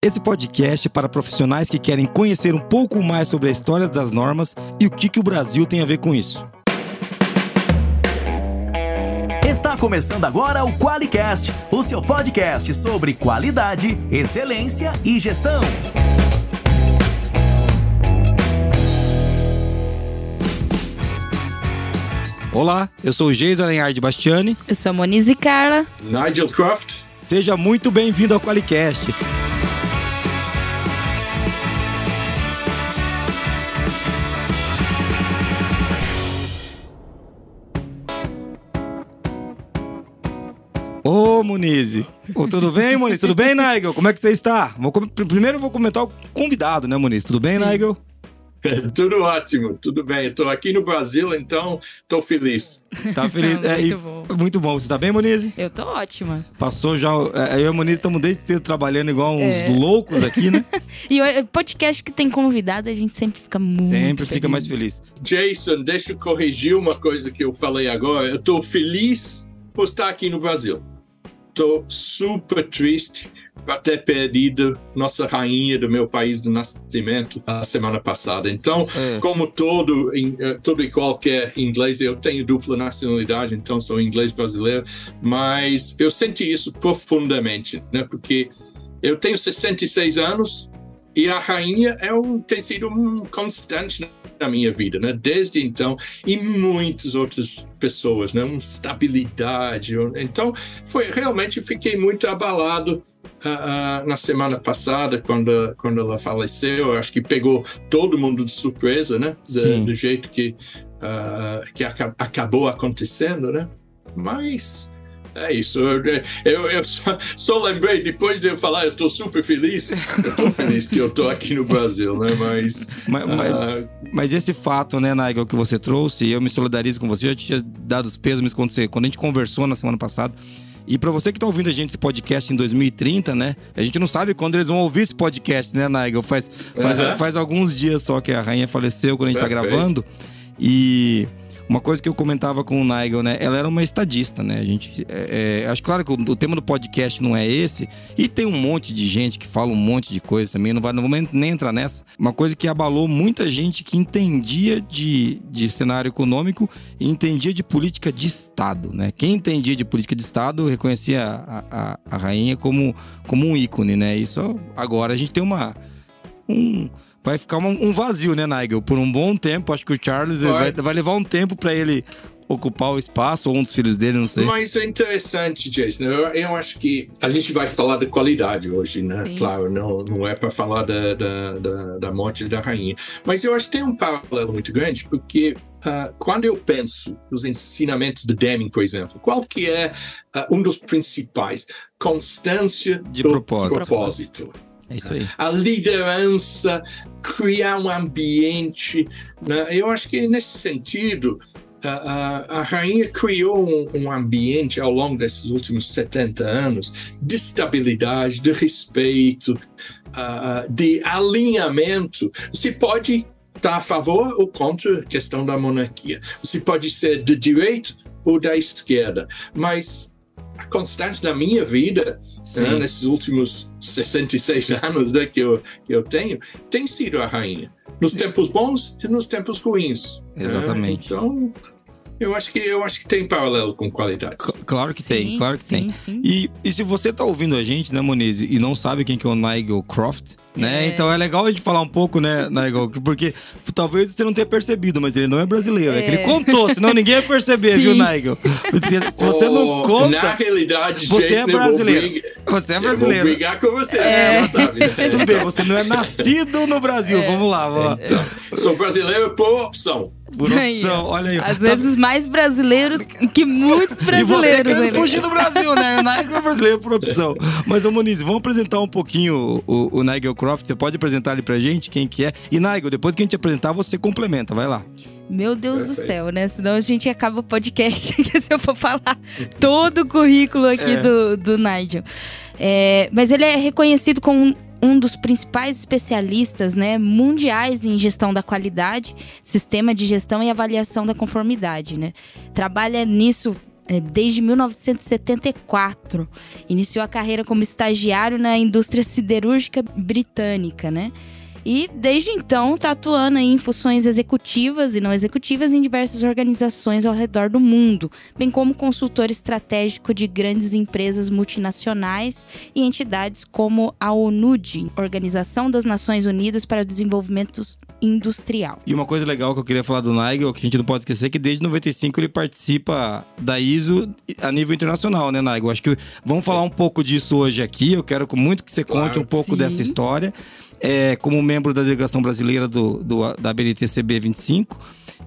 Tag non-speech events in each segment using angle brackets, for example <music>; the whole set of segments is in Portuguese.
Esse podcast é para profissionais que querem conhecer um pouco mais sobre a história das normas e o que, que o Brasil tem a ver com isso. Está começando agora o QualiCast, o seu podcast sobre qualidade, excelência e gestão. Olá, eu sou o Geis Alenhard Bastiani. Eu sou a Monize Carla. Nigel Croft. Seja muito bem-vindo ao QualiCast. Ô, Munize. Ô, tudo bem, Muniz? Tudo bem, Nigel? Como é que você está? Vou com... Primeiro eu vou comentar o convidado, né, Muniz? Tudo bem, Nigel? <laughs> Tudo ótimo, tudo bem. Estou aqui no Brasil, então estou feliz. Tá feliz? muito é, bom. Muito bom. Você está bem, Muniz? Eu tô ótima. Passou já. é, Eu e a Muniz estamos desde cedo trabalhando igual uns É. loucos aqui, né? <laughs> E o podcast que tem convidado, a gente sempre fica muito Sempre fica feliz. mais feliz. Jason, deixa eu corrigir uma coisa que eu falei agora. Eu estou feliz por estar aqui no Brasil. Estou super triste por ter perdido nossa rainha do meu país do nascimento a semana passada. Então, É. como todo, eh, todo e qualquer inglês, eu tenho dupla nacionalidade, então sou inglês brasileiro, mas eu senti isso profundamente, né? Porque eu tenho 66 anos e a rainha é um, tem sido um constante na- na minha vida, né? Desde então e muitas outras pessoas, né? Uma estabilidade. Então, foi realmente fiquei muito abalado ah, ah, na semana passada quando quando ela faleceu. Eu acho que pegou todo mundo de surpresa, né? Do, jeito que ah, que aca- acabou acontecendo, né? Mas é isso. Eu, eu, só, só lembrei, depois de eu falar, eu estou super feliz. Eu estou feliz que eu estou aqui no Brasil, né? Mas. Mas, mas- ah, mas esse fato, né, Nigel, que você trouxe, eu me solidarizo com você, eu já tinha dado os pesos quando, você, quando a gente conversou na semana passada. E pra você que tá ouvindo a gente esse podcast em 2030, né? A gente não sabe quando eles vão ouvir esse podcast, né, Nigel? Faz, faz, Aham. faz alguns dias só que a rainha faleceu quando a gente tá Perfeito. gravando. E uma coisa que eu comentava com o Nigel, né? Ela era uma estadista, né? A gente. é, é, acho claro que o, o tema do podcast não é esse. E tem um monte de gente que fala um monte de coisa também. Não, vai, não vamos nem entrar nessa. Uma coisa que abalou muita gente que entendia de, de cenário econômico e entendia de política de Estado, né? Quem entendia de política de Estado reconhecia a, a, a rainha como, como um ícone, né? Isso agora a gente tem uma. Um, vai ficar uma- um vazio, né, Nigel? Por um bom tempo. Acho que o Charles vai, Vai. levar um tempo pra ele ocupar o espaço, ou um dos filhos dele, não sei. Mas é interessante, Jason. Eu, eu acho que a gente vai falar de qualidade hoje, né? Sim. Claro, não, não é para falar da, da, da, da morte da rainha. Mas eu acho que tem um paralelo muito grande, porque ah, quando eu penso nos ensinamentos de Deming, por exemplo, qual que é ah, um dos principais? Constância De do propósito. propósito. É isso aí. a liderança, criar um ambiente. Né? Eu acho que nesse sentido, a, a, a rainha criou um, um ambiente ao longo desses últimos 70 anos de estabilidade, de respeito, ah, de alinhamento. Você pode estar a favor ou contra a questão da monarquia. Você pode ser de direita ou da esquerda, mas a constante da minha vida né, nesses últimos 66 <laughs> anos né, que, eu, que eu tenho, tem sido a rainha. Nos tempos bons e nos tempos ruins. né? Exatamente. Então, eu acho que eu acho que tem paralelo com qualidades. C- Claro que tem, Sim, claro que tem. sim, sim. E, e se você tá ouvindo a gente, né, Moniz, e não sabe quem que é o Nigel Croft, né? É. Então é legal a gente falar um pouco, né, Nigel? Porque talvez você não tenha percebido, mas ele não é brasileiro. É, que ele É. contou, senão ninguém ia perceber, Sim. viu, Nigel? Se, se você não Oh, conta, Na realidade, você é Jason, eu vou brasileiro. brigar- Você é Eu vou brasileiro. brigar com você, É. você sabe. né? Tudo bem, você não é nascido no Brasil. Vamos lá, vamos lá. Sou brasileiro por opção. Por Aí, opção, ó. olha aí. Às Tá- vezes mais brasileiros que muitos E você brasileiros. querendo né? fugir do Brasil, né? O Nigel é brasileiro por opção. Mas, ô Muniz, vamos apresentar um pouquinho o, o, Nigel Croft. Você pode apresentar ele pra gente, quem que é? E, Nigel, depois que a gente apresentar, você complementa. Vai lá. Meu Deus do Perfeito. céu, né? Senão a gente acaba o podcast <laughs> aqui se eu for falar todo o currículo aqui É. do, do Nigel. É, mas ele é reconhecido como um dos principais especialistas né, mundiais em gestão da qualidade, sistema de gestão e avaliação da conformidade. Né? Trabalha nisso é, desde 1974. Iniciou a carreira como estagiário na indústria siderúrgica britânica, né? E desde então está atuando em funções executivas e não executivas em diversas organizações ao redor do mundo, bem como consultor estratégico de grandes empresas multinacionais e entidades como a ONUD, Organização das Nações Unidas para o Desenvolvimento Industrial. E uma coisa legal que eu queria falar do Nigel, que a gente não pode esquecer, é que desde 95 ele participa da ISO a nível internacional, né, Nigel? Acho que vamos falar um pouco disso hoje aqui. Eu quero muito que você conte claro, um pouco sim. dessa história é, como membro da delegação brasileira do, do, da BNTCB 25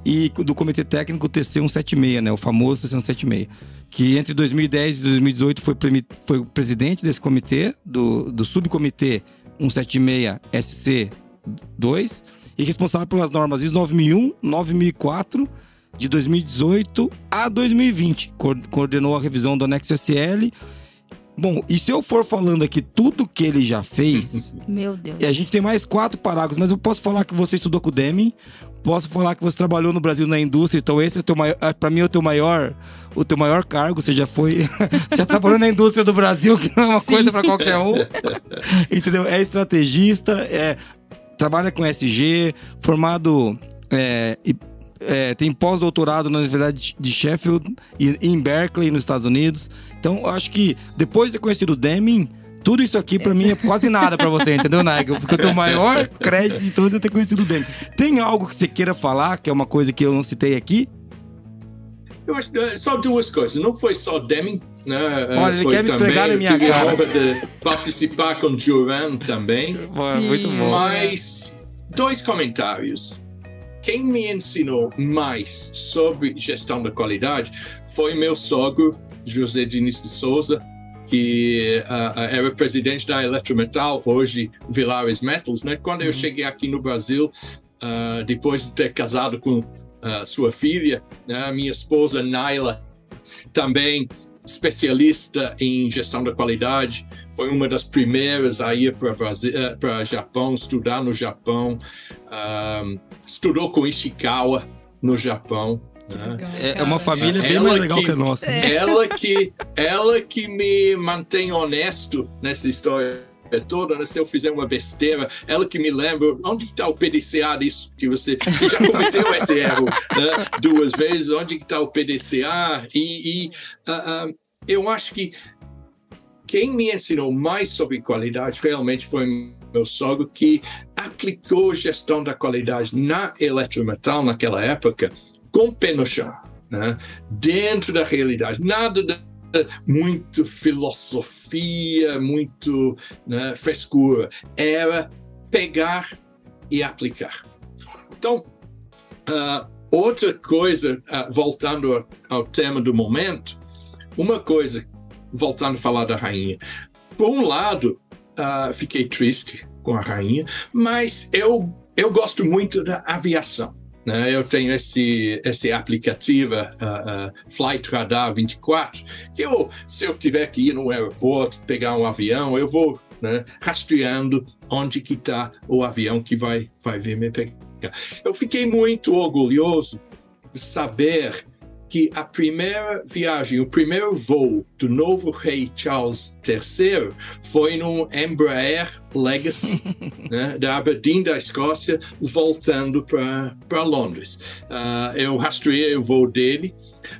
e do Comitê Técnico TC 176, né, o famoso TC 176, que entre 2010 e 2018 foi, foi presidente desse comitê, do, do subcomitê 176 SC2 e responsável pelas normas ISO 9001, 9004 de 2018 a 2020. Coordenou a revisão do anexo SL Bom, e se eu for falando aqui tudo que ele já fez. <laughs> Meu Deus. E a gente tem mais quatro parágrafos, mas eu posso falar que você estudou com o Deming, posso falar que você trabalhou no Brasil na indústria, então esse é o teu maior. Ah, pra mim é o teu maior. O teu maior cargo, você já foi. <laughs> você já trabalhou na indústria do Brasil, que não é uma Sim. coisa para qualquer um. <laughs> Entendeu? É estrategista, é, trabalha com SG, formado. É, é, tem pós-doutorado na Universidade de Sheffield e em Berkeley, nos Estados Unidos. Então, eu acho que depois de ter conhecido o Deming, tudo isso aqui para mim é quase nada para você, entendeu, Nigel? Porque eu tenho o maior crédito de todos é ter conhecido o Deming. Tem algo que você queira falar, que é uma coisa que eu não citei aqui? Eu acho é, só duas coisas. Não foi só Deming, né? É, Olha, ele quer me esfregar na minha cara. de participar com o Duran também. Muito bom. Mas dois comentários quem me ensinou mais sobre gestão da qualidade foi meu sogro, José Diniz de Souza, que uh, era presidente da Eletrometal, hoje Vilares Metals. Né? Quando eu uhum. cheguei aqui no Brasil, uh, depois de ter casado com uh, sua filha, né? minha esposa Naila, também especialista em gestão da qualidade, foi uma das primeiras a ir para para Japão, estudar no Japão, um, estudou com Ishikawa no Japão. Né? É, é uma família bem mais legal que, que a nossa. É. Ela que ela que me mantém honesto nessa história toda, né? se eu fizer uma besteira, ela que me lembra onde está o PDCA disso que você, você já cometeu esse erro né? duas vezes, onde está o PDCA e, e uh, uh, eu acho que quem me ensinou mais sobre qualidade realmente foi meu sogro, que aplicou gestão da qualidade na eletrometal naquela época com pé no chão, né? dentro da realidade. Nada muito filosofia, muito né, frescura. Era pegar e aplicar. Então, uh, outra coisa, uh, voltando ao, ao tema do momento, uma coisa voltando a falar da rainha. Por um lado, uh, fiquei triste com a rainha, mas eu, eu gosto muito da aviação. Né? Eu tenho esse, esse aplicativo, uh, uh, Flight Radar 24, que eu, se eu tiver que ir no aeroporto, pegar um avião, eu vou né, rastreando onde que está o avião que vai, vai vir me pegar. Eu fiquei muito orgulhoso de saber que a primeira viagem, o primeiro voo do novo rei Charles III foi num Embraer Legacy, <laughs> né, da Aberdeen, da Escócia, voltando para Londres. Uh, eu rastreei o voo dele.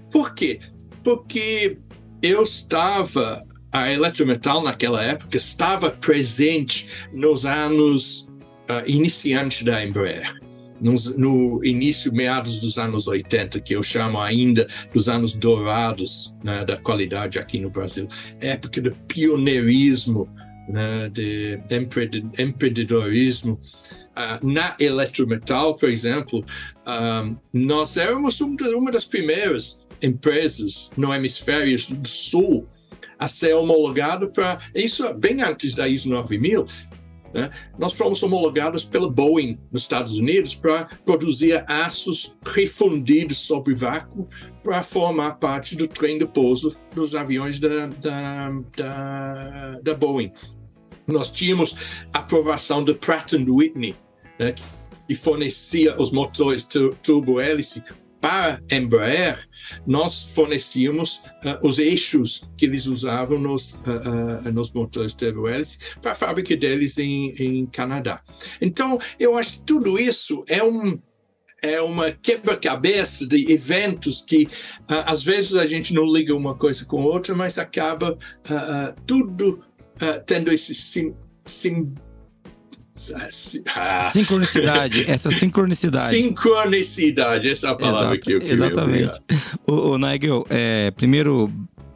Por quê? Porque eu estava, a Eletrometal naquela época estava presente nos anos uh, iniciantes da Embraer no, início, meados dos anos 80, que eu chamo ainda dos anos dourados né, da qualidade aqui no Brasil, época de pioneirismo, né, de empreendedorismo. Uh, na eletrometal, por exemplo, uh, nós éramos uma das primeiras empresas no hemisfério do sul a ser homologado para isso bem antes da ISO 9000 né? Nós fomos homologados pela Boeing nos Estados Unidos para produzir aços refundidos sob vácuo para formar parte do trem de pouso dos aviões da, da, da, da Boeing. Nós tínhamos aprovação da Pratt Whitney, né, que fornecia os motores turbo-hélice para Embraer, nós fornecíamos uh, os eixos que eles usavam nos, uh, uh, nos motores turbo-hélice para a fábrica deles em, em Canadá. Então, eu acho que tudo isso é um é uma quebra-cabeça de eventos que às vezes a gente não liga uma coisa com outra, mas acaba tudo tendo esse sim, sim Sincronicidade, <laughs> essa sincronicidade. Sincronicidade, essa é a palavra Exato, que eu queria. Exatamente. O, o Nigel, é, primeiro,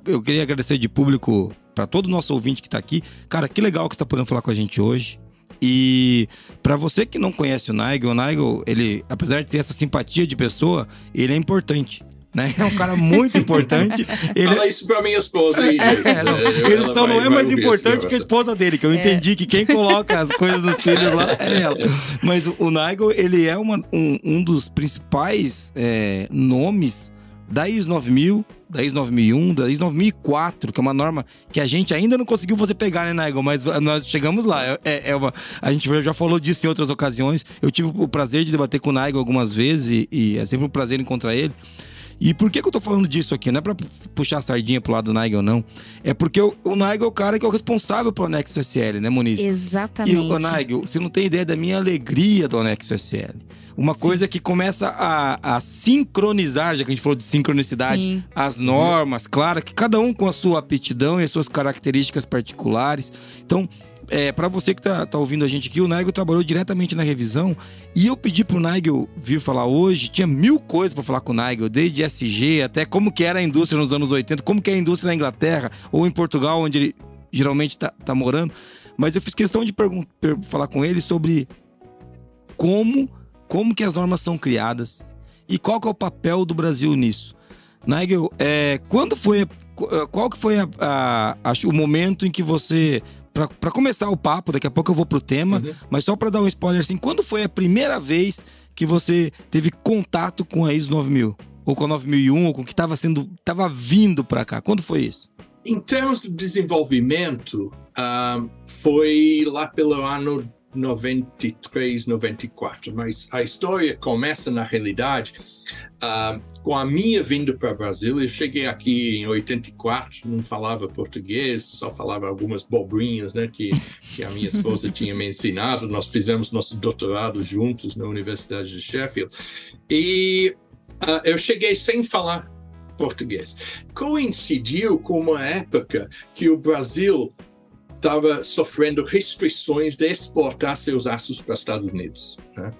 eu queria agradecer de público para todo o nosso ouvinte que está aqui. Cara, que legal que você está podendo falar com a gente hoje. E para você que não conhece o Nigel, o Nigel, ele, apesar de ter essa simpatia de pessoa, ele é importante né? É um cara muito importante. <laughs> Ele... Fala isso pra minha esposa aí, é, é, não, Ele só não é mais importante que a esposa dele, que eu é. entendi que quem coloca as coisas dos filhos lá é ela. <laughs> Mas o, o Nigel, ele é uma, um, um dos principais é, nomes da IS 9000, da IS 9001, da IS 9004, que é uma norma que a gente ainda não conseguiu você pegar, né, Nigel? Mas nós chegamos lá. É, é, é uma, a gente já falou disso em outras ocasiões. Eu tive o prazer de debater com o Nigel algumas vezes e, e é sempre um prazer encontrar ele. E por que, que eu tô falando disso aqui? Não é pra puxar a sardinha pro lado do Nigel, não. É porque o, o Nigel é o cara que é o responsável pelo Anexo SL, né, Muniz? Exatamente. E o Nigel, você não tem ideia da minha alegria do Anexo SL. Uma Sim. coisa que começa a, a, sincronizar, já que a gente falou de sincronicidade, Sim. as normas, claro, que cada um com a sua aptidão e as suas características particulares. Então, é, para você que tá, tá, ouvindo a gente aqui, o Nigel trabalhou diretamente na revisão e eu pedi pro Nigel vir falar hoje. Tinha mil coisas para falar com o Nigel, desde SG até como que era a indústria nos anos 80, como que é a indústria na Inglaterra ou em Portugal, onde ele geralmente tá, tá morando. Mas eu fiz questão de falar com ele sobre como, como que as normas são criadas e qual que é o papel do Brasil nisso. Nigel, é, quando foi qual que foi a, a, a, o momento em que você para começar o papo, daqui a pouco eu vou pro tema, uhum. mas só para dar um spoiler assim, quando foi a primeira vez que você teve contato com a ISO 9000? Ou com a 9001, ou com o que estava sendo, tava vindo para cá? Quando foi isso? Em termos de desenvolvimento, uh, foi lá pelo ano 93, 94, mas a história começa na realidade uh, com a minha vinda para o Brasil. Eu cheguei aqui em 84, não falava português, só falava algumas bobrinhas, né, que, que a minha esposa <laughs> tinha me ensinado. Nós fizemos nosso doutorado juntos na Universidade de Sheffield e uh, eu cheguei sem falar português. Coincidiu com uma época que o Brasil estava sofrendo restrições de exportar seus aços para os Estados Unidos. Né?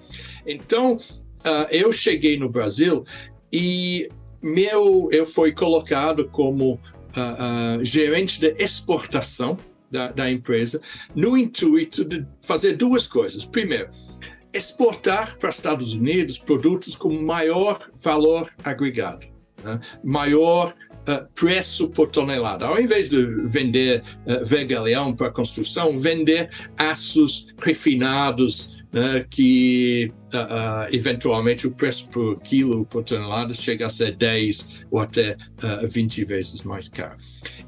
Então, uh, eu cheguei no Brasil e meu, eu fui colocado como uh, uh, gerente de exportação da, da empresa, no intuito de fazer duas coisas. Primeiro, exportar para os Estados Unidos produtos com maior valor agregado, né? maior preço por tonelada. Ao invés de vender uh, vergalhão para construção, vender aços refinados né, que uh, eventualmente o preço por quilo por tonelada chega a ser 10 ou até 20 vezes mais caro.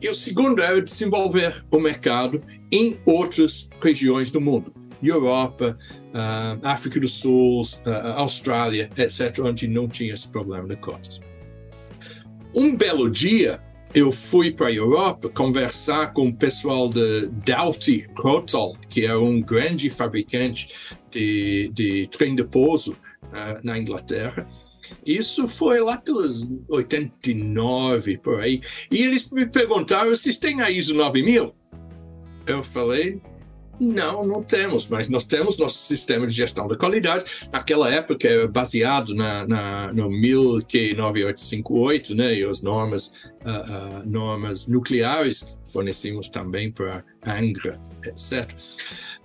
E o segundo é desenvolver o mercado em outras regiões do mundo. Europa, África do Sul, Austrália, etc., onde não tinha esse problema de costas. Um belo dia, eu fui para a Europa conversar com o pessoal de Doughty Crotal, que é um grande fabricante de, de trem de pouso uh, na Inglaterra. Isso foi lá pelos 89, por aí. E eles me perguntaram, vocês têm a ISO 9000? Eu falei, não, não temos, mas nós temos nosso sistema de gestão da qualidade. Naquela época, é baseado na, na, no 1000Q9858, né, e as normas, uh, uh, normas nucleares, fornecemos também para Angra, etc.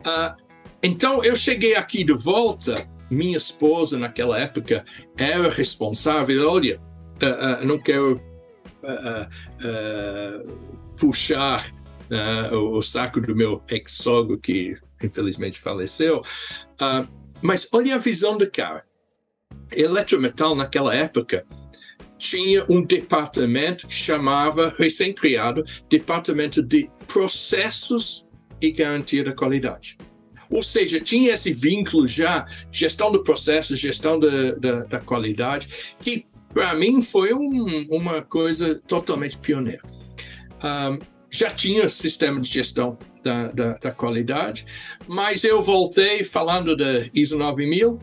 Uh, então, eu cheguei aqui de volta, minha esposa, naquela época, era responsável, olha, não quero puxar uh, o saco do meu ex-sogro, que infelizmente faleceu. Uh, mas olha a visão do cara. Eletrometal, naquela época, tinha um departamento que chamava, recém-criado, Departamento de Processos e Garantia da Qualidade. Ou seja, tinha esse vínculo já, gestão do processo, gestão da, da, da qualidade, que para mim foi um, uma coisa totalmente pioneira. Um, já tinha sistema de gestão da, da, da, qualidade, mas eu voltei falando da ISO 9000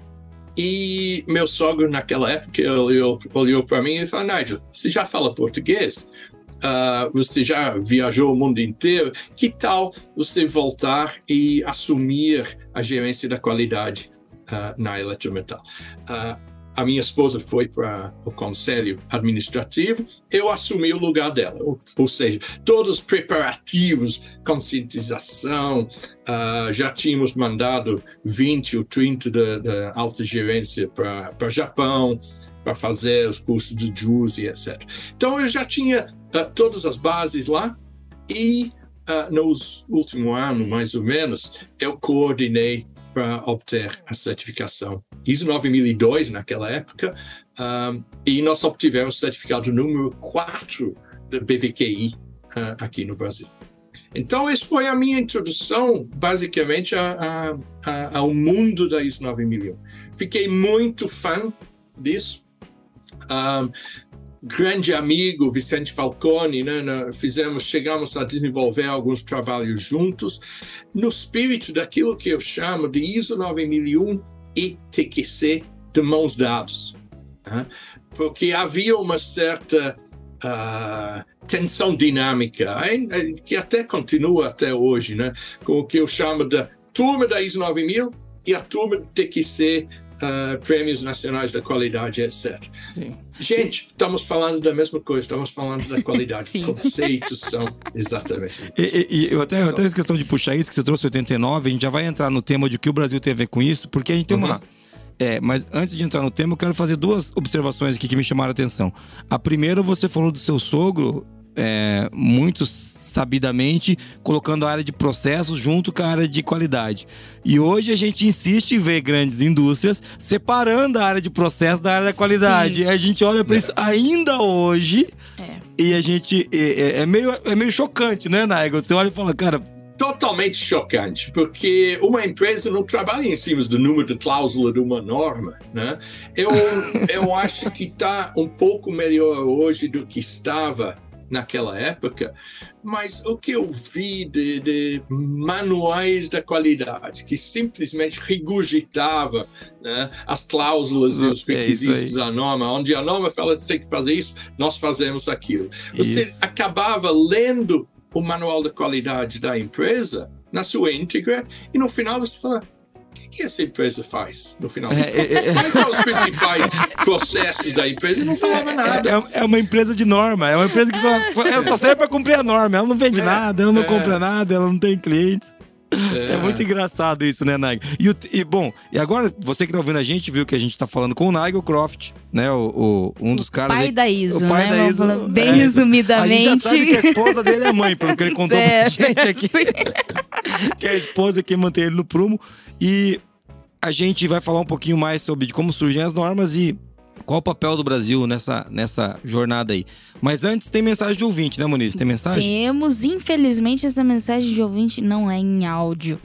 e meu sogro naquela época olhou, olhou para mim e falou, Nigel, você já fala português? Uh, você já viajou o mundo inteiro, que tal você voltar e assumir a gerência da qualidade uh, na Eletrometal? Uh, a minha esposa foi para o conselho administrativo, eu assumi o lugar dela. Ou, ou seja, todos os preparativos, conscientização, uh, já tínhamos mandado 20 ou 30 da, alta gerência para o Japão, para fazer os cursos de JUS e etc. Então eu já tinha uh, todas as bases lá e uh, nos últimos anos, mais ou menos, eu coordenei para obter a certificação ISO 9002 naquela época, um, e nós obtivemos o certificado número 4 da BVQI uh, aqui no Brasil. Então, essa foi a minha introdução, basicamente, a, a, a, ao mundo da ISO 9001. Fiquei muito fã disso. Um, grande amigo Vicente Falcone, né, fizemos, chegamos a desenvolver alguns trabalhos juntos, no espírito daquilo que eu chamo de ISO 9001 e TQC de mãos dadas. Né? Porque havia uma certa uh, tensão dinâmica, que até continua até hoje, né? com o que eu chamo da turma da ISO 9000 e a turma do TQC uh, prêmios nacionais da qualidade, etc. Sim. Gente, estamos falando da mesma coisa, estamos falando da <laughs> qualidade. Conceitos são exatamente. E, e, e, eu até, eu até fiz questão de puxar isso, que você trouxe 89, a gente já vai entrar no tema de o que o Brasil tem a ver com isso, porque a gente tem uhum. uma. É, mas antes de entrar no tema, eu quero fazer duas observações aqui que me chamaram a atenção. A primeira, você falou do seu sogro, é, muitos sabidamente, colocando a área de processos junto com a área de qualidade. E hoje a gente insiste em ver grandes indústrias separando a área de processo da área da qualidade. Sim. E a gente olha para isso ainda hoje é. e a gente. É, é, é, meio, é meio chocante, né, Naigo? Você olha e fala, cara, totalmente chocante, porque uma empresa não trabalha em cima do número de cláusula de uma norma, né? Eu, eu acho que está um pouco melhor hoje do que estava naquela época, mas o que eu vi de, de manuais da qualidade que simplesmente regurgitava né, as cláusulas e os é requisitos é da norma, onde a norma fala que tem que fazer isso, nós fazemos aquilo. Você isso. acabava lendo o manual da qualidade da empresa na sua íntegra e no final você fala que essa empresa faz no final? É, é, é, Quais são os principais processos da empresa? Não falava nada. É, é, uma empresa de norma, é uma empresa que só, só, só serve para cumprir a norma. Ela não vende nada, ela não compra nada, ela não tem clientes. É. é. muito engraçado isso, né, Nigel? E, e, bom, e agora, você que tá ouvindo a gente, viu que a gente tá falando com o Nigel Croft, né? O, o um dos caras. Pai aí, da ISO. O pai né? da ISO. Bem é, resumidamente. A gente já sabe que a esposa dele é mãe, pelo que ele contou <laughs> é, pra gente aqui. <laughs> que é a esposa que mantém ele no prumo. E a gente vai falar um pouquinho mais sobre como surgem as normas e qual o papel do Brasil nessa, nessa jornada aí. Mas antes tem mensagem de ouvinte, né, Muniz? Tem mensagem? Temos, infelizmente, essa mensagem de ouvinte não é em áudio.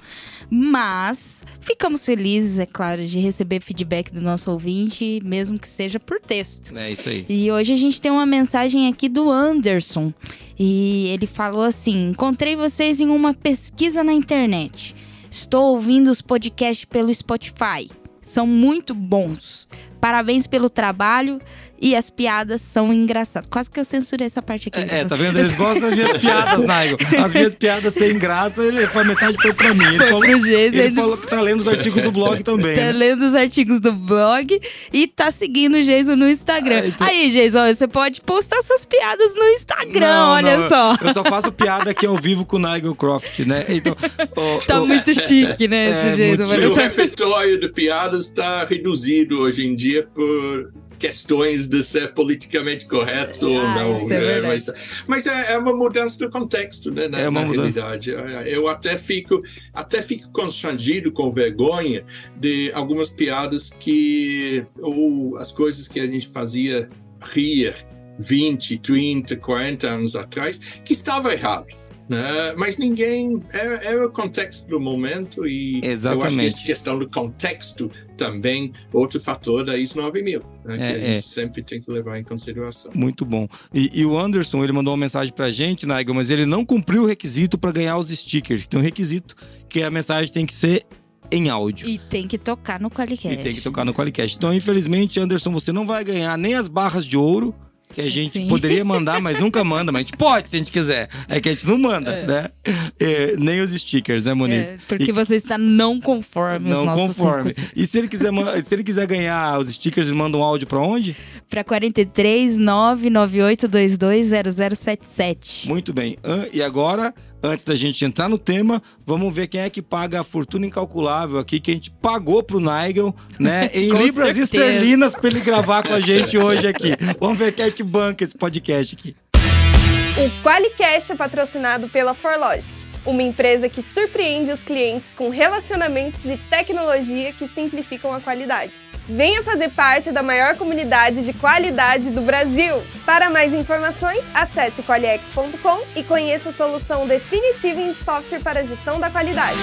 Mas ficamos felizes, é claro, de receber feedback do nosso ouvinte, mesmo que seja por texto. É isso aí. E hoje a gente tem uma mensagem aqui do Anderson. E ele falou assim: Encontrei vocês em uma pesquisa na internet. Estou ouvindo os podcasts pelo Spotify. São muito bons. Parabéns pelo trabalho e as piadas são engraçadas. Quase que eu censurei essa parte aqui. É, é tá vendo? Eles gostam das minhas piadas, <laughs> Naigo. As minhas piadas sem graça, ele, a mensagem foi pra mim. Ele, foi falou, pro ele, ele falou que tá lendo os artigos do blog <laughs> também. Tá né? lendo os artigos do blog e tá seguindo o Jason no Instagram. É, então... Aí, Jason, você pode postar suas piadas no Instagram, não, olha não, só. Eu, só faço piada aqui ao vivo com o Nigel Croft, né? Então, <laughs> oh, tá oh, muito chique, né, esse é, Jason. Meu repertório de piadas está reduzido hoje em dia por questões de ser politicamente correto ah, ou não. É né? Mas, mas é, é, uma mudança do contexto, né? Na, é uma na realidade. Eu até fico, até fico constrangido com vergonha de algumas piadas que, ou as coisas que a gente fazia rir 20, 30, 40 anos atrás, que estava errado. Né? mas ninguém era, era, o contexto do momento e Exatamente. eu acho que questão do contexto também outro fator da ISO 9000 né? que é, a gente é. sempre tem que levar em consideração. Muito bom. E, e o Anderson ele mandou uma mensagem para a gente, Nigel, mas ele não cumpriu o requisito para ganhar os stickers. Tem um requisito que a mensagem tem que ser em áudio. E tem que tocar no Qualicast. E tem que tocar no Qualicast. Então, infelizmente, Anderson, você não vai ganhar nem as barras de ouro que a gente Sim. poderia <laughs> mandar, mas nunca manda. Mas a gente pode, se a gente quiser. É que a gente não manda, é. né? É, nem os stickers, né, Moniz? É, porque e... você está não conforme Não conforme. E se ele, quiser, se ele quiser ganhar os stickers, manda um áudio para onde? Para 43 99822 0077. Muito bem. E agora antes da gente entrar no tema, vamos ver quem é que paga a fortuna incalculável aqui que a gente pagou pro Nigel, né? <laughs> Em libras certeza. esterlinas para ele gravar com a gente hoje aqui. Vamos ver quem é que banca esse podcast aqui. O Qualicast é patrocinado pela Forlogic, uma empresa que surpreende os clientes com relacionamentos e tecnologia que simplificam a qualidade. Venha fazer parte da maior comunidade de qualidade do Brasil. Para mais informações, acesse qualiex.com e conheça a solução definitiva em software para gestão da qualidade.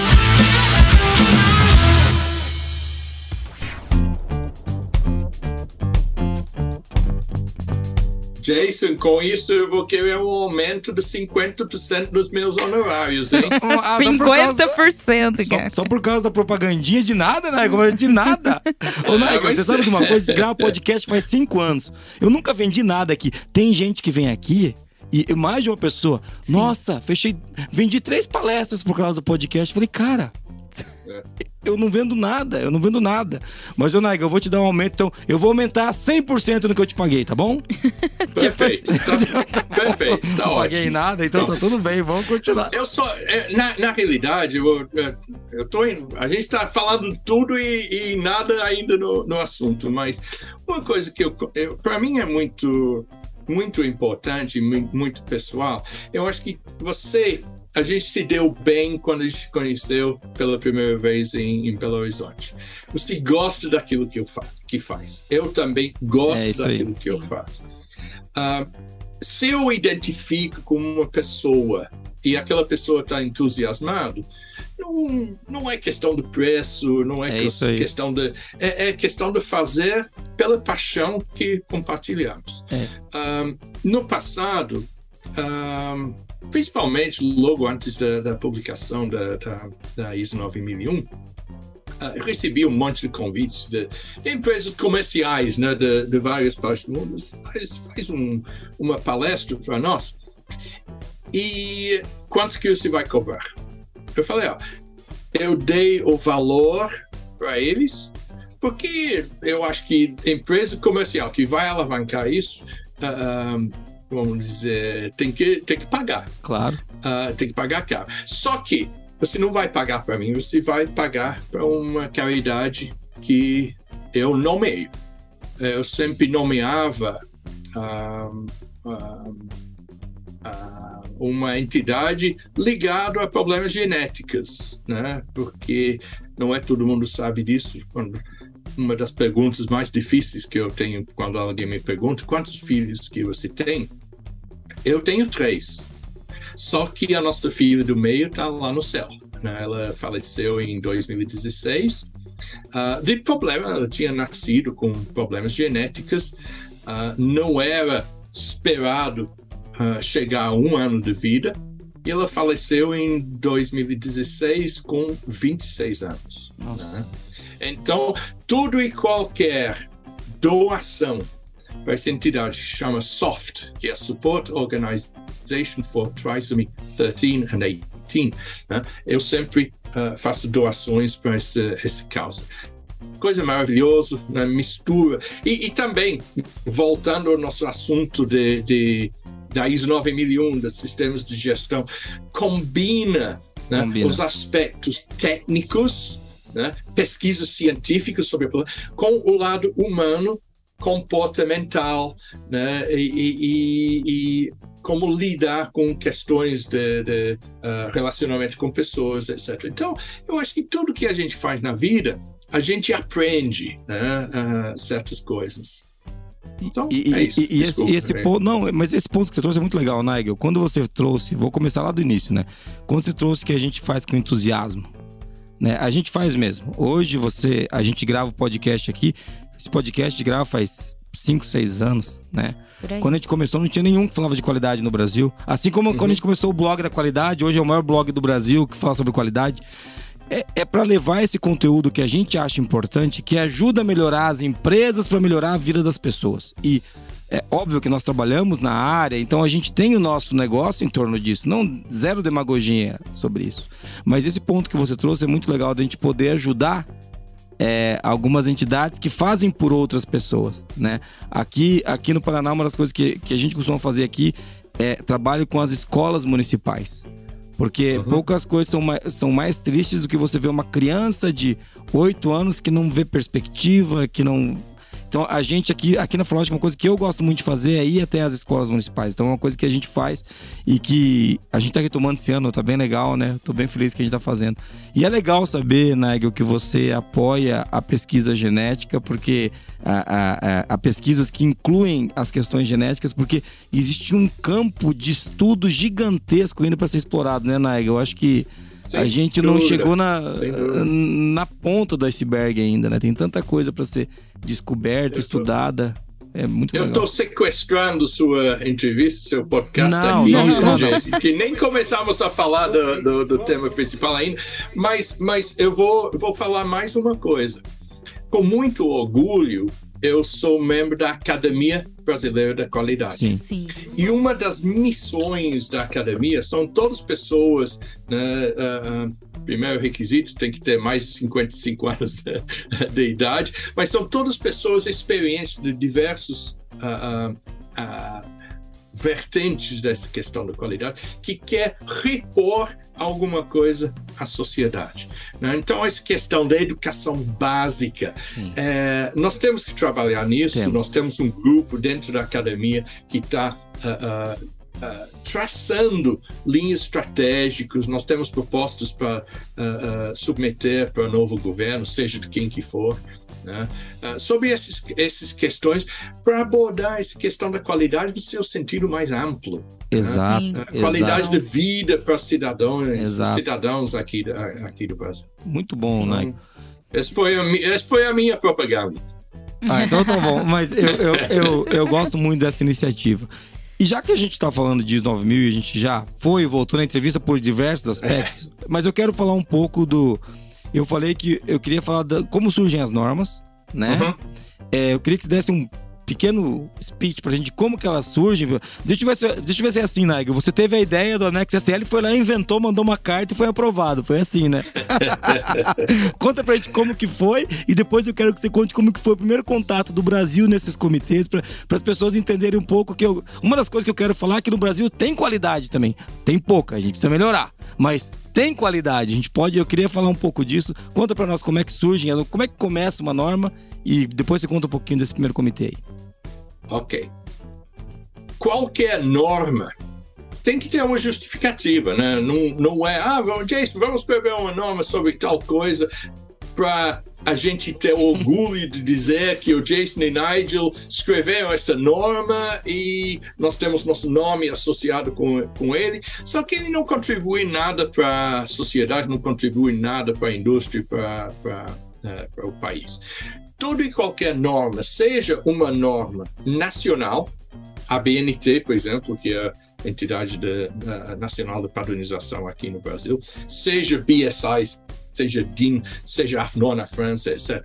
Jason, com isso eu vou querer um aumento de 50% dos meus honorários, hein? <laughs> ah, 50%, cara. Só, só, por causa da propagandinha de nada, né? De nada. <laughs> Ô, Naico, você sabe de uma coisa? Gravar <laughs> podcast faz cinco anos. Eu nunca vendi nada aqui. Tem gente que vem aqui e mais de uma pessoa. Sim. Nossa, fechei. Vendi três palestras por causa do podcast. Falei, cara. É. Eu não vendo nada, eu não vendo nada. Mas, ô Naiga, eu vou te dar um aumento, então eu vou aumentar 100% no que eu te paguei, tá bom? <laughs> Perfeito. Tá, <laughs> perfeito, tá não ótimo. paguei nada, então, então tá tudo bem, vamos continuar. Eu só, é, na, na realidade, eu, é, eu tô a gente tá falando tudo e, e nada ainda no, no assunto, mas uma coisa que eu, eu para mim é muito muito importante, muito pessoal. Eu acho que você a gente se deu bem quando a gente se conheceu pela primeira vez em, em Belo Horizonte. Você gosta daquilo que, eu fa que faz. Eu também gosto é daquilo aí. que eu faço. Uh, se eu identifico com uma pessoa e aquela pessoa está entusiasmado, não, não é questão do preço, não é, é questão de é, é, questão de fazer pela paixão que compartilhamos. É. Um, ah, no passado, um, ah, principalmente logo antes da, da publicação da, da, da, ISO 9001, uh, eu recebi um monte de convites de, de empresas comerciais né, de, de, várias partes do mundo. Faz, faz um, uma palestra para nós. E quanto que você vai cobrar? Eu falei, ó, eu dei o valor para eles, porque eu acho que empresa comercial que vai alavancar isso, uh, vamos dizer, tem que, tem que pagar. Claro. Uh, tem que pagar caro. Só que você não vai pagar para mim, você vai pagar para uma caridade que eu nomeio. Eu sempre nomeava uh, uh, uma entidade ligada a problemas genéticos, né? Porque não é todo mundo sabe disso. Quando uma das perguntas mais difíceis que eu tenho quando alguém me pergunta quantos filhos que você tem, eu tenho três. Só que a nossa filha do meio está lá no céu. Né? Ela faleceu em 2016 uh, de problema. Ela tinha nascido com problemas genéticos. Uh, não era esperado uh, chegar a um ano de vida. E ela faleceu em 2016 com 26 anos. Né? Então, tudo e qualquer doação para essa entidade chama SOFT, que é Support Organization for Trisomy 13 and 18. Né? Eu sempre uh, faço doações para essa, essa causa. Coisa maravilhosa, né? mistura. E, e, também, voltando ao nosso assunto de, de da ISO 9001, dos sistemas de gestão, combina, né? combina. os aspectos técnicos né, pesquisas científicas sobre com o lado humano comportamental né? e, e, e, como lidar com questões de, de uh, relacionamento com pessoas, etc. Então, eu acho que tudo que a gente faz na vida, a gente aprende né? uh, certas coisas. Então, e, é isso. e, e esse, esse né? ponto, não, mas esse ponto que você trouxe é muito legal, Nigel. Quando você trouxe, vou começar lá do início, né? Quando você trouxe que a gente faz com entusiasmo, né? A gente faz mesmo. Hoje você, a gente grava o podcast aqui. Esse podcast grava faz 5, 6 anos, né? Quando a gente começou, não tinha nenhum que falava de qualidade no Brasil. Assim como quando a gente começou o blog da qualidade, hoje é o maior blog do Brasil que fala sobre qualidade. É, é para levar esse conteúdo que a gente acha importante, que ajuda a melhorar as empresas, para melhorar a vida das pessoas. E é óbvio que nós trabalhamos na área, então a gente tem o nosso negócio em torno disso. Não zero demagogia sobre isso. Mas esse ponto que você trouxe é muito legal da gente poder ajudar é, algumas entidades que fazem por outras pessoas, né? Aqui, aqui no Paraná, uma das coisas que, que a gente costuma fazer aqui é trabalho com as escolas municipais. Porque Uhum. poucas coisas são mais, são mais tristes do que você ver uma criança de 8 anos que não vê perspectiva, que não. Então, a gente aqui, aqui na Flórida, uma coisa que eu gosto muito de fazer é ir até as escolas municipais. Então, é uma coisa que a gente faz e que a gente tá retomando esse ano, tá bem legal, né? Tô bem feliz que a gente tá fazendo. E é legal saber, Nigel, que você apoia a pesquisa genética, porque a, pesquisas que incluem as questões genéticas, porque existe um campo de estudo gigantesco ainda para ser explorado, né, Nigel? Eu acho que Sem a gente não chegou na, na ponta do iceberg ainda, né? Tem tanta coisa para ser descoberta, tô- estudada. É muito Eu estou sequestrando sua entrevista, seu podcast Não, aqui, não está, não. <laughs> Porque nem começamos a falar do, do- do tema principal ainda, mas, mas eu vou, vou falar mais uma coisa. Com muito orgulho, eu sou membro da Academia Brasileira da Qualidade. Sim. Sim. E uma das missões da academia são todas pessoas, né, ah, primeiro requisito tem que ter mais de 55 anos de, <laughs> de idade, mas são todas pessoas experientes de diversos ah, ah, vertentes dessa questão da qualidade que quer repor alguma coisa à sociedade. né? Então, essa questão da educação básica, é, nós temos que trabalhar nisso. Temos. Nós temos um grupo dentro da academia que está ah, ah, traçando linhas estratégicas. Nós temos propostas para ah, ah, submeter para o novo governo, seja de quem que for. Né? Ah, sobre esses, essas questões, para abordar essa questão da qualidade no seu sentido mais amplo. Exato. Sim. A qualidade exato. de vida para cidadãos, Exato. cidadãos aqui, aqui do Brasil. Muito bom, Nigel. Essa foi, a, essa foi a minha propaganda. Ah, então tá bom. Mas eu, eu, eu, eu gosto muito dessa iniciativa. E já que a gente tá falando de 9000 e a gente já foi e voltou na entrevista por diversos aspectos, mas eu quero falar um pouco do. Eu falei que eu queria falar da, como surgem as normas, né? Uhum. É, eu queria que você desse um pequeno speech pra gente de como que elas surgem. Deixa eu ver se, deixa eu ver se é assim, Nigel. Você teve a ideia do anexo SL, foi lá, inventou, mandou uma carta e foi aprovado. Foi assim, né? <laughs> Conta pra gente como que foi e depois eu quero que você conte como que foi o primeiro contato do Brasil nesses comitês para as pessoas entenderem um pouco que eu, uma das coisas que eu quero falar é que no Brasil tem qualidade também. Tem pouca, a gente precisa melhorar, mas tem qualidade. A gente pode, eu queria falar um pouco disso. Conta pra nós como é que surge, como é que começa uma norma e depois você conta um pouquinho desse primeiro comitê aí. Ok. Qualquer norma tem que ter uma justificativa, né? Não, não é, ah, Jason, vamos escrever uma norma sobre tal coisa para a gente ter orgulho de dizer que o Jason e Nigel escreveram essa norma e nós temos nosso nome associado com, com ele, só que ele não contribui nada para a sociedade, não contribui nada para a indústria, para para, para o país. Toda e qualquer norma, seja uma norma nacional, a BNT, por exemplo, que é a entidade de- eh, nacional de padronização aqui no Brasil, seja BSI, seja DIN, seja AFNOR França, etc.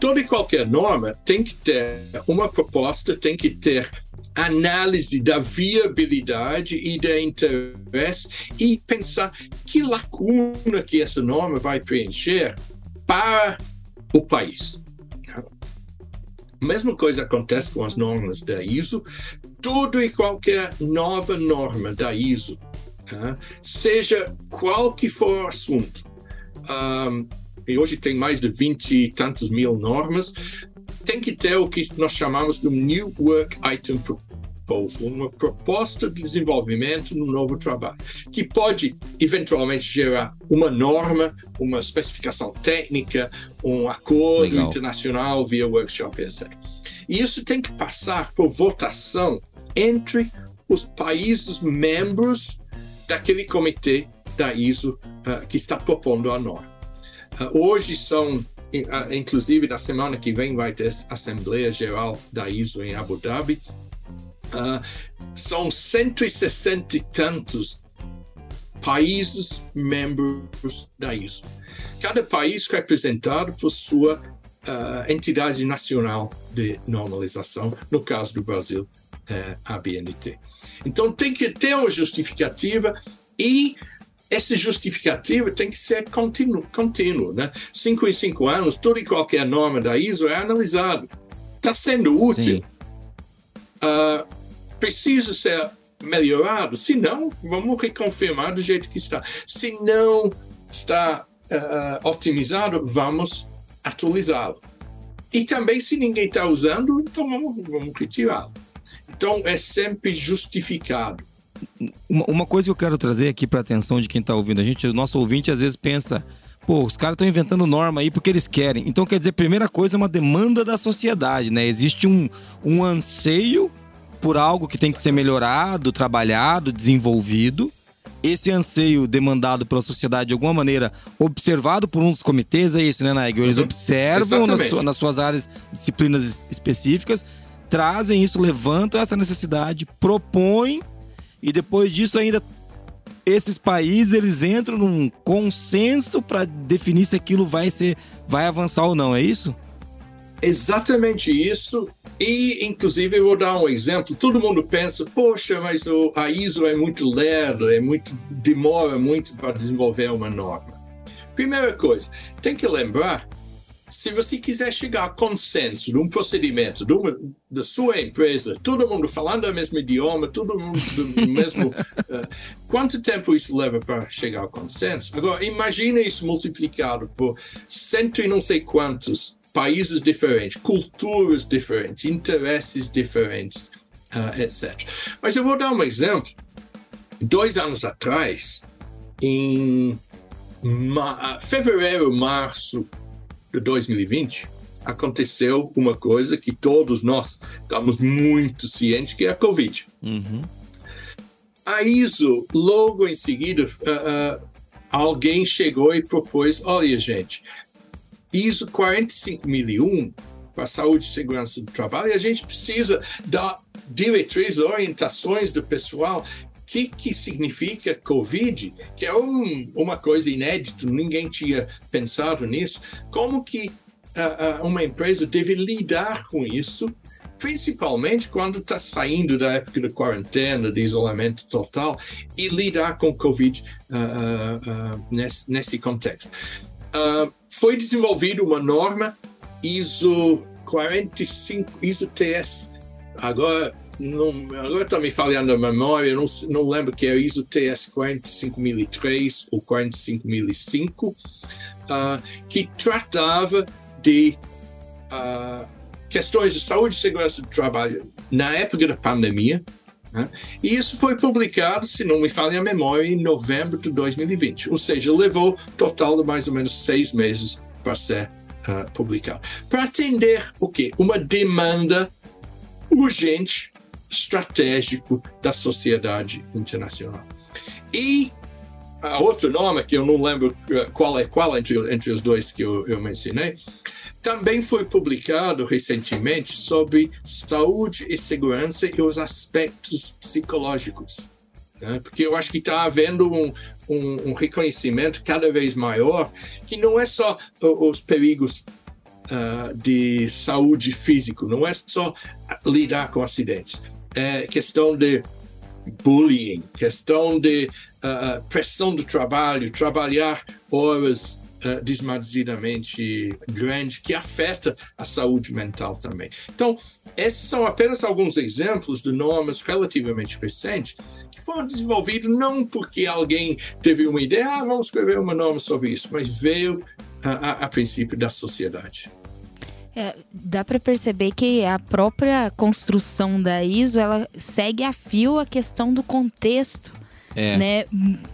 Toda e qualquer norma tem que ter uma proposta, tem que ter análise da viabilidade e da interesse e pensar que lacuna que essa norma vai preencher para o país. A mesma coisa acontece com as normas da ISO. Tudo e qualquer nova norma da ISO, tá? seja qual que for o assunto, um, e hoje tem mais de 20 e tantos mil normas, tem que ter o que nós chamamos de um New Work Item Pro- proposal, uma proposta de desenvolvimento no novo trabalho, que pode eventualmente gerar uma norma, uma especificação técnica, um acordo Legal. internacional via workshop, etc. E isso tem que passar por votação entre os países membros daquele comitê da ISO uh, que está propondo a norma. Uh, hoje são inclusive na semana que vem vai ter Assembleia Geral da ISO em Abu Dhabi. Uh, são 160 e tantos países membros da ISO. Cada país representado por sua entidade nacional de normalização, no caso do Brasil, uh, a BNT. Então tem que ter uma justificativa e essa justificativa tem que ser contínuo, contínuo né? Cinco em cinco anos, toda e qualquer norma da ISO é analisado. Está sendo útil. Uh, precisa ser melhorado. Se não, vamos reconfirmar do jeito que está. Se não está uh, otimizado, vamos atualizá-lo. E também, se ninguém está usando, então vamos, vamos retirá-lo. Então, é sempre justificado uma, uma coisa que eu quero trazer aqui para atenção de quem está ouvindo a gente, o nosso ouvinte às vezes pensa, pô, os caras estão inventando norma aí porque eles querem. Então quer dizer, primeira coisa é uma demanda da sociedade, né? Existe um, um anseio por algo que tem que ser melhorado, trabalhado, desenvolvido. Esse anseio demandado pela sociedade, de alguma maneira, observado por uns comitês, é isso, né, Naig? Eles uhum. observam nas, nas suas áreas, disciplinas específicas, trazem isso, levantam essa necessidade, propõem e depois disso ainda esses países eles entram num consenso para definir se aquilo vai ser vai avançar ou não, é isso? Exatamente isso. E, inclusive, eu vou dar um exemplo. Todo mundo pensa, poxa, mas a ISO é muito lerdo, é muito demora muito para desenvolver uma norma. Primeira coisa, tem que lembrar se você quiser chegar a consenso de um procedimento de uma, da sua empresa, todo mundo falando o mesmo idioma, todo mundo do <laughs> mesmo. uh, quanto tempo isso leva para chegar ao consenso? Agora, imagine isso multiplicado por cento e não sei quantos países diferentes, culturas diferentes, interesses diferentes, uh, etc. Mas eu vou dar um exemplo. Dois anos atrás, em ma fevereiro, março de 2020, aconteceu uma coisa que todos nós estamos muito cientes, que é a Covid. Uhum. A ISO, logo em seguida, uh, uh, alguém chegou e propôs, olha gente, ISO 45001 para a saúde e segurança do trabalho, e a gente precisa dar diretrizes, orientações do pessoal que, que significa Covid, que é um, uma coisa inédita, ninguém tinha pensado nisso. Como que uh, uh, uma empresa deve lidar com isso, principalmente quando está saindo da época de quarentena, de isolamento total, e lidar com Covid uh, nesse, nesse, contexto. foi desenvolvida uma norma ISO 45, ISO TS, agora não, agora está me falhando a memória, não, não lembro que é ISO TS 45003 ou 45005, uh, que tratava de uh, questões de saúde e segurança do trabalho na época da pandemia. Né? E isso foi publicado, se não me falha a memória, em novembro de 2020. Ou seja, levou total de mais ou menos seis meses para ser uh, publicado. Para atender o quê? Uma demanda urgente estratégico da sociedade internacional. E a outra norma, que eu não lembro eh, qual é qual entre, entre os dois que eu, eu mencionei, também foi publicado recentemente sobre saúde e segurança e os aspectos psicológicos. Né? Porque eu acho que está havendo um, um, um, reconhecimento cada vez maior que não é só os perigos uh, de saúde físico, não é só lidar com acidentes, é questão de bullying, questão de uh, pressão do trabalho, trabalhar horas uh, desmedidamente grandes, que afeta a saúde mental também. Então, esses são apenas alguns exemplos de normas relativamente recentes que foram desenvolvidos não porque alguém teve uma ideia, ah, vamos escrever uma norma sobre isso, mas veio a, a, a princípio da sociedade. É, dá para perceber que a própria construção da ISO ela segue a fio a questão do contexto é. né,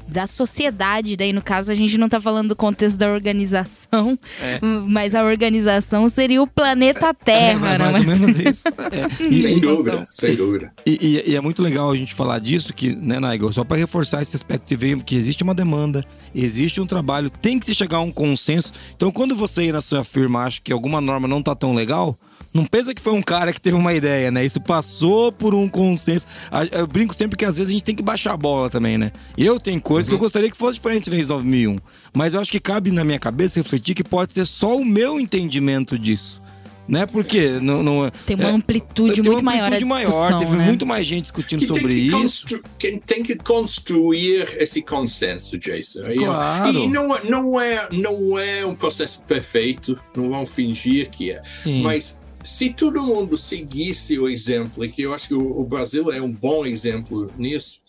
da sociedade. Daí, no caso, a gente não está falando do contexto da organização, é. mas a organização seria o planeta Terra, é, mais, mais ou menos <laughs> isso. É. E, sem dúvida, sem dúvida. E, e, e, é muito legal a gente falar disso, que, né, Nigel, só para reforçar esse aspecto de ver que existe uma demanda, existe um trabalho, tem que se chegar a um consenso. Então, quando você ir na sua firma acha que alguma norma não está tão legal, não pensa que foi um cara que teve uma ideia, né? Isso passou por um consenso. Eu brinco sempre que às vezes a gente tem que baixar a bola também, né? Eu tenho coisas uhum. que eu uhum. gostaria que fosse diferente desde 2001. Mas eu acho que cabe na minha cabeça refletir que pode ser só o meu entendimento disso né? Porque não, não tem uma é, amplitude muito uma amplitude maior, maior teve né? muito mais gente discutindo sobre isso. Quem tem que construir esse consenso, Jason. Claro. E não, não é não é um processo perfeito, não vão fingir que é, Sim. mas se todo mundo seguisse o exemplo, que eu acho que o, Brasil é um bom exemplo nisso,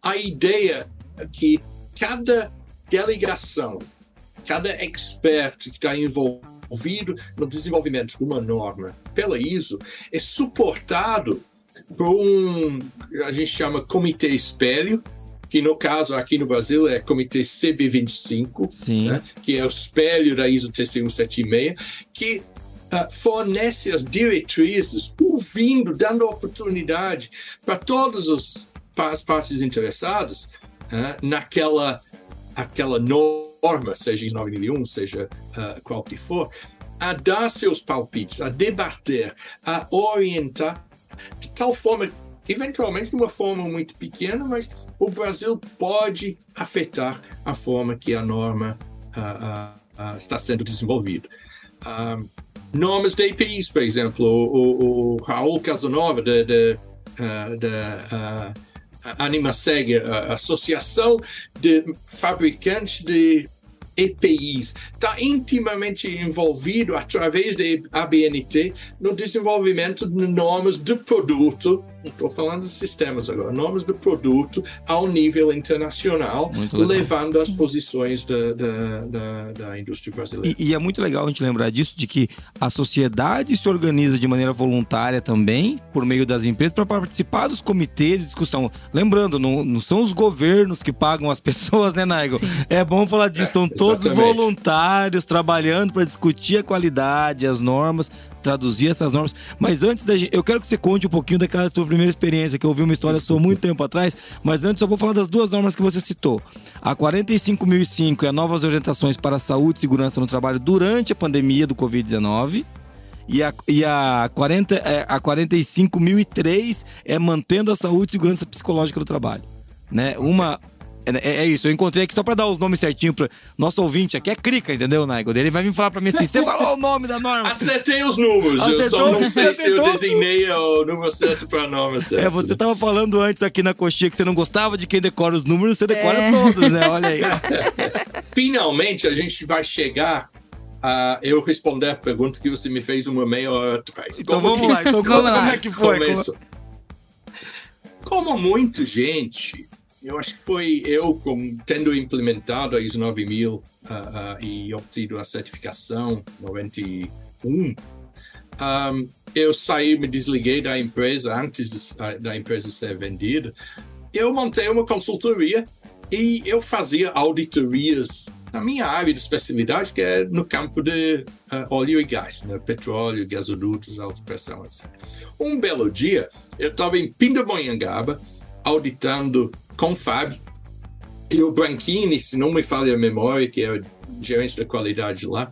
a ideia é que cada delegação, cada expert que está envolvido no desenvolvimento de uma norma pela ISO é suportado por um, a gente chama comitê espelho, que no caso aqui no Brasil é comitê CB25, né, que é o espelho da ISO TC 176, que uh, fornece as diretrizes, ouvindo, dando oportunidade para todas os, as partes interessadas uh, naquela aquela norma, seja 9001, seja uh, qual que for, a dar seus palpites, a debater, a orientar, de tal forma, eventualmente de uma forma muito pequena, mas o Brasil pode afetar a forma que a norma uh, uh, está sendo desenvolvida nomes de APIs, por exemplo, o, o Raul Casanova da, Animaseg, a Associação de Fabricantes de EPIs, está intimamente envolvido através da ABNT no desenvolvimento de normas de produto estou falando de sistemas agora, nomes do produto ao nível internacional, levando as posições da, da, da, da indústria brasileira. E, e, é muito legal a gente lembrar disso, de que a sociedade se organiza de maneira voluntária também, por meio das empresas, para participar dos comitês de discussão. Lembrando, não, não, são os governos que pagam as <laughs> pessoas, né, Naigo? É bom falar disso, são todos exatamente. voluntários trabalhando para discutir a qualidade, as normas, traduzir essas normas. Mas antes da gente, eu quero que você conte um pouquinho daquela tua primeira experiência, que eu ouvi uma história sua muito tempo atrás, mas antes eu vou falar das duas normas que você citou. A 45005 é novas orientações para a saúde e segurança no trabalho durante a pandemia do Covid-19. E a, e a, 40, é, a 45.003 é mantendo a saúde e segurança psicológica do trabalho. Né? Uma, é, é, é, isso, eu encontrei aqui só pra dar os nomes certinho pro nosso ouvinte aqui. É Crica, entendeu, Naigo? Ele vai vir falar pra mim assim: você falou o nome da norma. Acertei os números. Acertou, eu só não sei se eu designei o número certo pra norma certa. É, você tava falando antes aqui na coxinha que você não gostava de quem decora os números, você decora é. todos, né? Olha aí. <laughs> Finalmente a gente vai chegar a eu responder a pergunta que você me fez uma meia hora atrás. Então como vamos que... lá, então <laughs> conta como é que foi. Como... como muito gente eu acho que foi eu, como, tendo implementado a ISO 9000 uh, uh, e obtido a certificação 91, um, eu saí, me desliguei da empresa antes de, da empresa ser vendida. Eu montei uma consultoria e eu fazia auditorias na minha área de especialidade, que é no campo de uh, óleo e gás, né? petróleo, gasodutos, alta pressão, etc. Um belo dia, eu estava em Pindamonhangaba, auditando com o Fábio. E o Branchini, se não me falha a memória, que é o gerente da qualidade lá,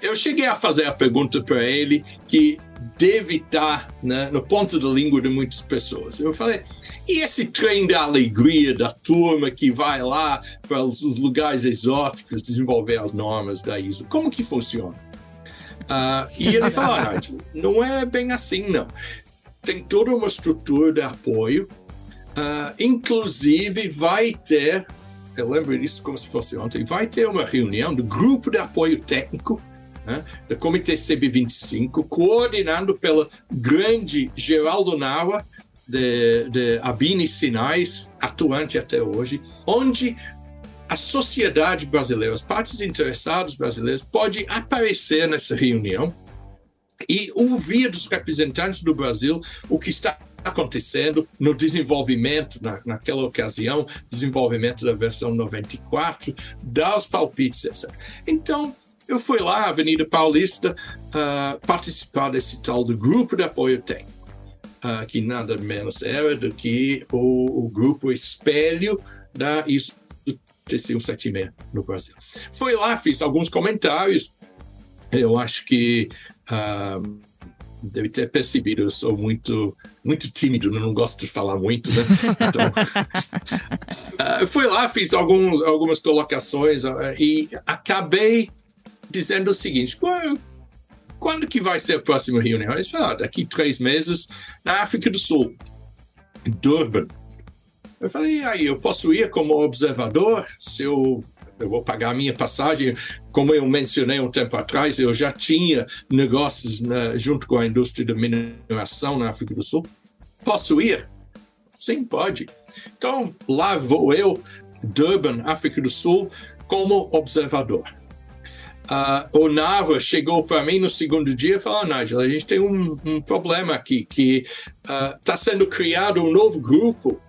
eu cheguei a fazer a pergunta para ele que deve estar né, no ponto da língua de muitas pessoas. Eu falei, e esse trem da alegria da turma que vai lá para os lugares exóticos desenvolver as normas da ISO, como que funciona? Uh, e ele falou, ah, <laughs> não é bem assim, não. Tem toda uma estrutura de apoio Uh, inclusive, vai ter, eu lembro disso como se fosse ontem, vai ter uma reunião do grupo de apoio técnico né, do Comitê CB25, coordenado pela grande Geraldo Nawa, de, de Abine Sinais, atuante até hoje, onde a sociedade brasileira, as partes interessadas brasileiras, pode aparecer nessa reunião e ouvir dos representantes do Brasil o que está acontecendo no desenvolvimento, na, naquela ocasião, desenvolvimento da versão 94, dar os palpites, etc. Então, eu fui lá, Avenida Paulista, uh, participar desse tal do grupo de apoio técnico, uh, que nada menos era do que o, o grupo espelho da ISO TC176 no Brasil. Fui lá, fiz alguns comentários, eu acho que uh, deve ter percebido, eu sou muito muito tímido, não gosto de falar muito, né? Então, uh, <laughs> fui lá, fiz alguns, algumas colocações uh, e acabei dizendo o seguinte: quando, quando que vai ser a próxima reunião? Eles falaram, ah, daqui três meses na África do Sul, em Durban. Eu falei, aí eu posso ir como observador se eu eu vou pagar a minha passagem. Como eu mencionei um tempo atrás, eu já tinha negócios na, junto com a indústria da mineração na África do Sul. Posso ir? Sim, pode. Então, lá vou eu, Durban, África do Sul, como observador. Uh, o Nava chegou para mim no segundo dia e falou: Nigel, a gente tem um, um problema aqui, que está uh, sendo criado um novo grupo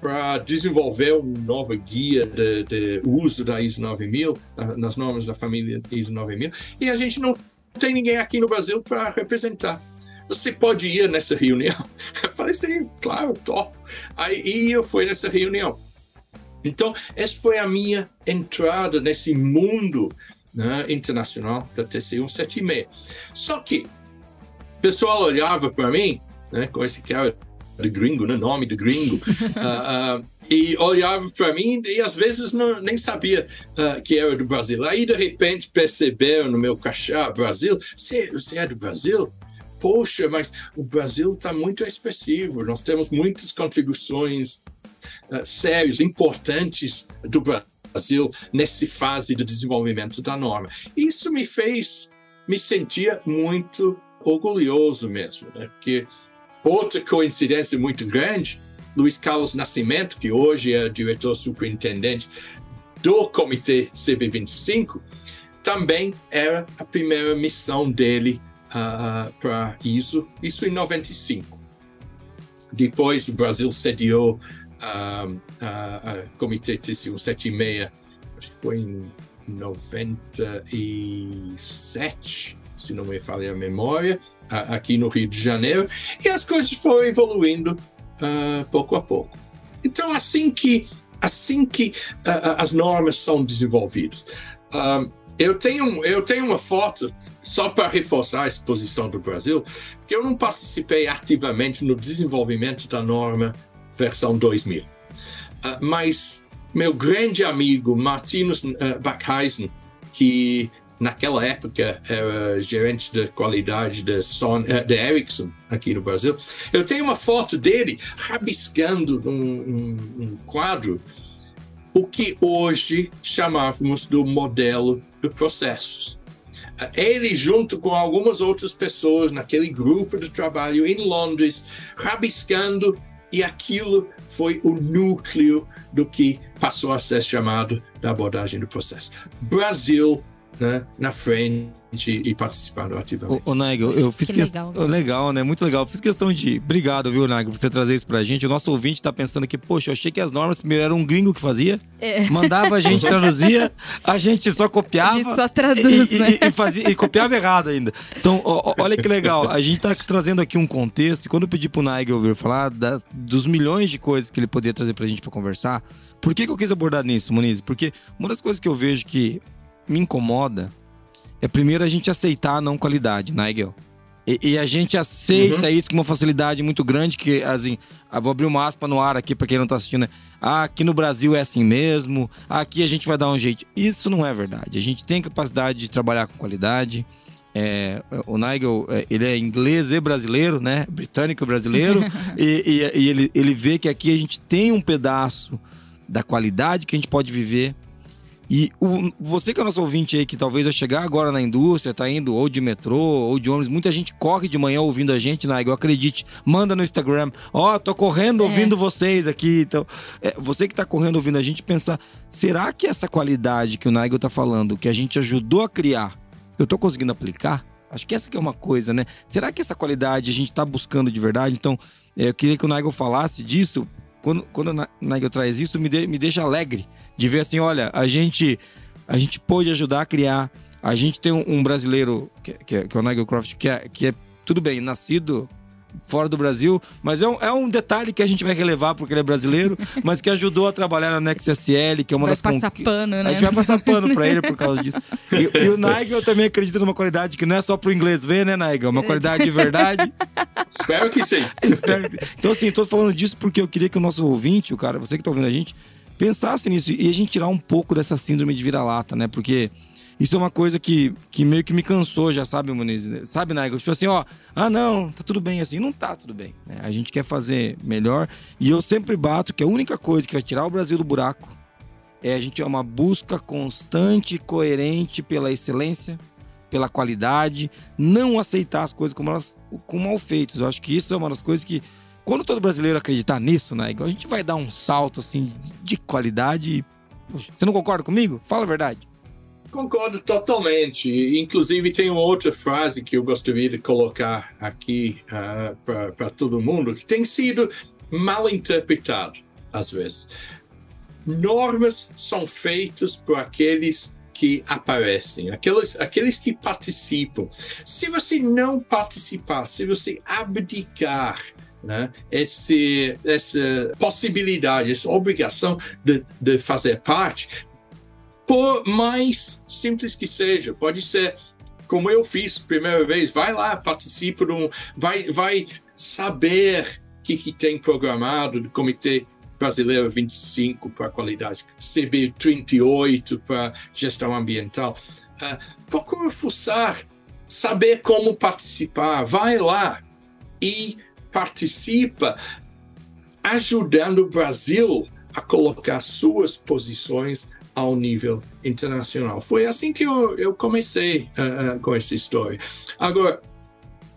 para desenvolver uma nova guia de, de, uso da ISO 9000, nas normas da família ISO 9000, e a gente não tem ninguém aqui no Brasil para representar. Você pode ir nessa reunião? <laughs> Eu falei, sim, claro, top. Aí eu fui nessa reunião. Então, essa foi a minha entrada nesse mundo né, internacional da TC 176. Só que o pessoal olhava para mim, né, com esse cara de gringo, né? nome de gringo. uh, <laughs> uh, e olhava para mim e às vezes não, nem sabia uh, que era do Brasil. Aí de repente perceberam no meu cachá Brasil, você, é do Brasil? Poxa, mas o Brasil está muito expressivo. Nós temos muitas contribuições uh, sérias, importantes do Brasil nessa fase de desenvolvimento da norma. Isso me fez me sentir muito orgulhoso mesmo, né? Porque Outra coincidência muito grande, Luiz Carlos Nascimento, que hoje é diretor superintendente do Comitê CB25, também era a primeira missão dele uh, ah, para ISO, isso em 95. Depois o Brasil sediou uh, uh, Comitê TCU 76, acho que foi em 97, se não me falha a memória, aqui no Rio de Janeiro, e as coisas foram evoluindo uh, pouco a pouco. Então, assim que, assim que uh, as normas são desenvolvidas, uh, eu tenho, eu tenho uma foto, só para reforçar a exposição do Brasil, que eu não participei ativamente no desenvolvimento da norma versão 2000. mas meu grande amigo Martinus uh, Backheisen, que naquela época era gerente de qualidade da Son, eh, de Ericsson aqui no Brasil. Eu tenho uma foto dele rabiscando num um, um quadro o que hoje chamávamos do modelo de processos. Ele, junto com algumas outras pessoas naquele grupo de trabalho em Londres, rabiscando, e aquilo foi o núcleo do que passou a ser chamado da abordagem do processo. Brasil né, na frente e participando ativamente. Ô, ô Nigel, eu fiz questão. Legal, né? legal, né? Muito legal. Fiz questão de. Obrigado, viu, Nigel, por você trazer isso pra gente. O nosso ouvinte tá pensando que, poxa, eu achei que as normas primeiro era um gringo que fazia. É. Mandava a gente traduzia, a gente só copiava. A gente só traduz, e, né? e, e, fazia, e copiava errado ainda. Então, ó, olha que legal. A gente tá trazendo aqui um contexto. E quando eu pedi pro Nigel vir falar da, dos milhões de coisas que ele poderia trazer pra gente pra conversar, por que, que eu quis abordar nisso, Muniz? Porque uma das coisas que eu vejo que me incomoda é primeiro a gente aceitar a não qualidade, Nigel. E, e a gente aceita uhum. isso com uma facilidade muito grande, que assim, ah, vou abrir uma aspa no ar aqui para quem não tá assistindo. Né? Ah, aqui no Brasil é assim mesmo, aqui a gente vai dar um jeito. Isso não é verdade. A gente tem capacidade de trabalhar com qualidade. É, o Nigel, é, ele é inglês e brasileiro, né? Britânico brasileiro. <laughs> e, e, e ele, ele vê que aqui a gente tem um pedaço da qualidade que a gente pode viver e o, você que é nosso ouvinte aí, que talvez vai chegar agora na indústria, tá indo ou de metrô ou de ônibus, muita gente corre de manhã ouvindo a gente, Nigel, acredite, manda no Instagram, ó, oh, tô correndo é. ouvindo vocês aqui. Então, é, você que tá correndo ouvindo a gente, pensar, será que essa qualidade que o Nigel tá falando, que a gente ajudou a criar, eu tô conseguindo aplicar? Acho que essa que é uma coisa, né? Será que essa qualidade a gente está buscando de verdade? Então, é, eu queria que o Nigel falasse disso. Quando, quando o Nigel traz isso, me, de, me deixa alegre de ver assim, olha, a gente, a gente pôde ajudar a criar. A gente tem um, um brasileiro, que, que, é, que, é o Nigel Croft, que é, que é tudo bem, nascido fora do Brasil, mas é um, é um detalhe que a gente vai relevar porque ele é brasileiro, <laughs> mas que ajudou a trabalhar na Next SL, que é uma vai das passar pano, né? A gente vai passar pano pra ele por causa disso. E, e o Nigel também acredita numa qualidade que não é só pro inglês ver, né, Nigel? É uma qualidade de verdade. <laughs> Espero que sim. Espero que... Então, assim, tô falando disso porque eu queria que o nosso ouvinte, o cara, você que tá ouvindo a gente, pensasse nisso e a gente tirar um pouco dessa síndrome de vira-lata, né? Porque isso é uma coisa que, que meio que me cansou já, sabe, Muniz? Sabe, Nigel? Tipo assim, ó, ah, não, tá tudo bem assim. Não tá tudo bem. Né? A gente quer fazer melhor. E eu sempre bato que a única coisa que vai tirar o Brasil do buraco é a gente é uma busca constante e coerente pela excelência, pela qualidade, não aceitar as coisas como elas como mal feitas. Eu acho que isso é uma das coisas que quando todo brasileiro acreditar nisso, né, a gente vai dar um salto assim de qualidade. Você não concorda comigo? Fala a verdade. Concordo totalmente. Inclusive, tem uma outra frase que eu gostaria de colocar aqui uh, para todo mundo, que tem sido mal interpretado às vezes. Normas são feitas por aqueles que aparecem, aqueles, aqueles que participam. Se você não participar, se você abdicar né, esse, essa possibilidade, essa obrigação de, de fazer parte, por mais simples que seja, pode ser como eu fiz primeira vez, vai lá, participa de um, vai, vai saber o que, que tem programado do Comitê Brasileiro 25 para qualidade, CB 38 para gestão ambiental. Uh, procura fuçar, saber como participar, vai lá e participa, ajudando o Brasil a colocar suas posições ao nível internacional. Foi assim que eu, eu comecei uh, com essa história. Agora,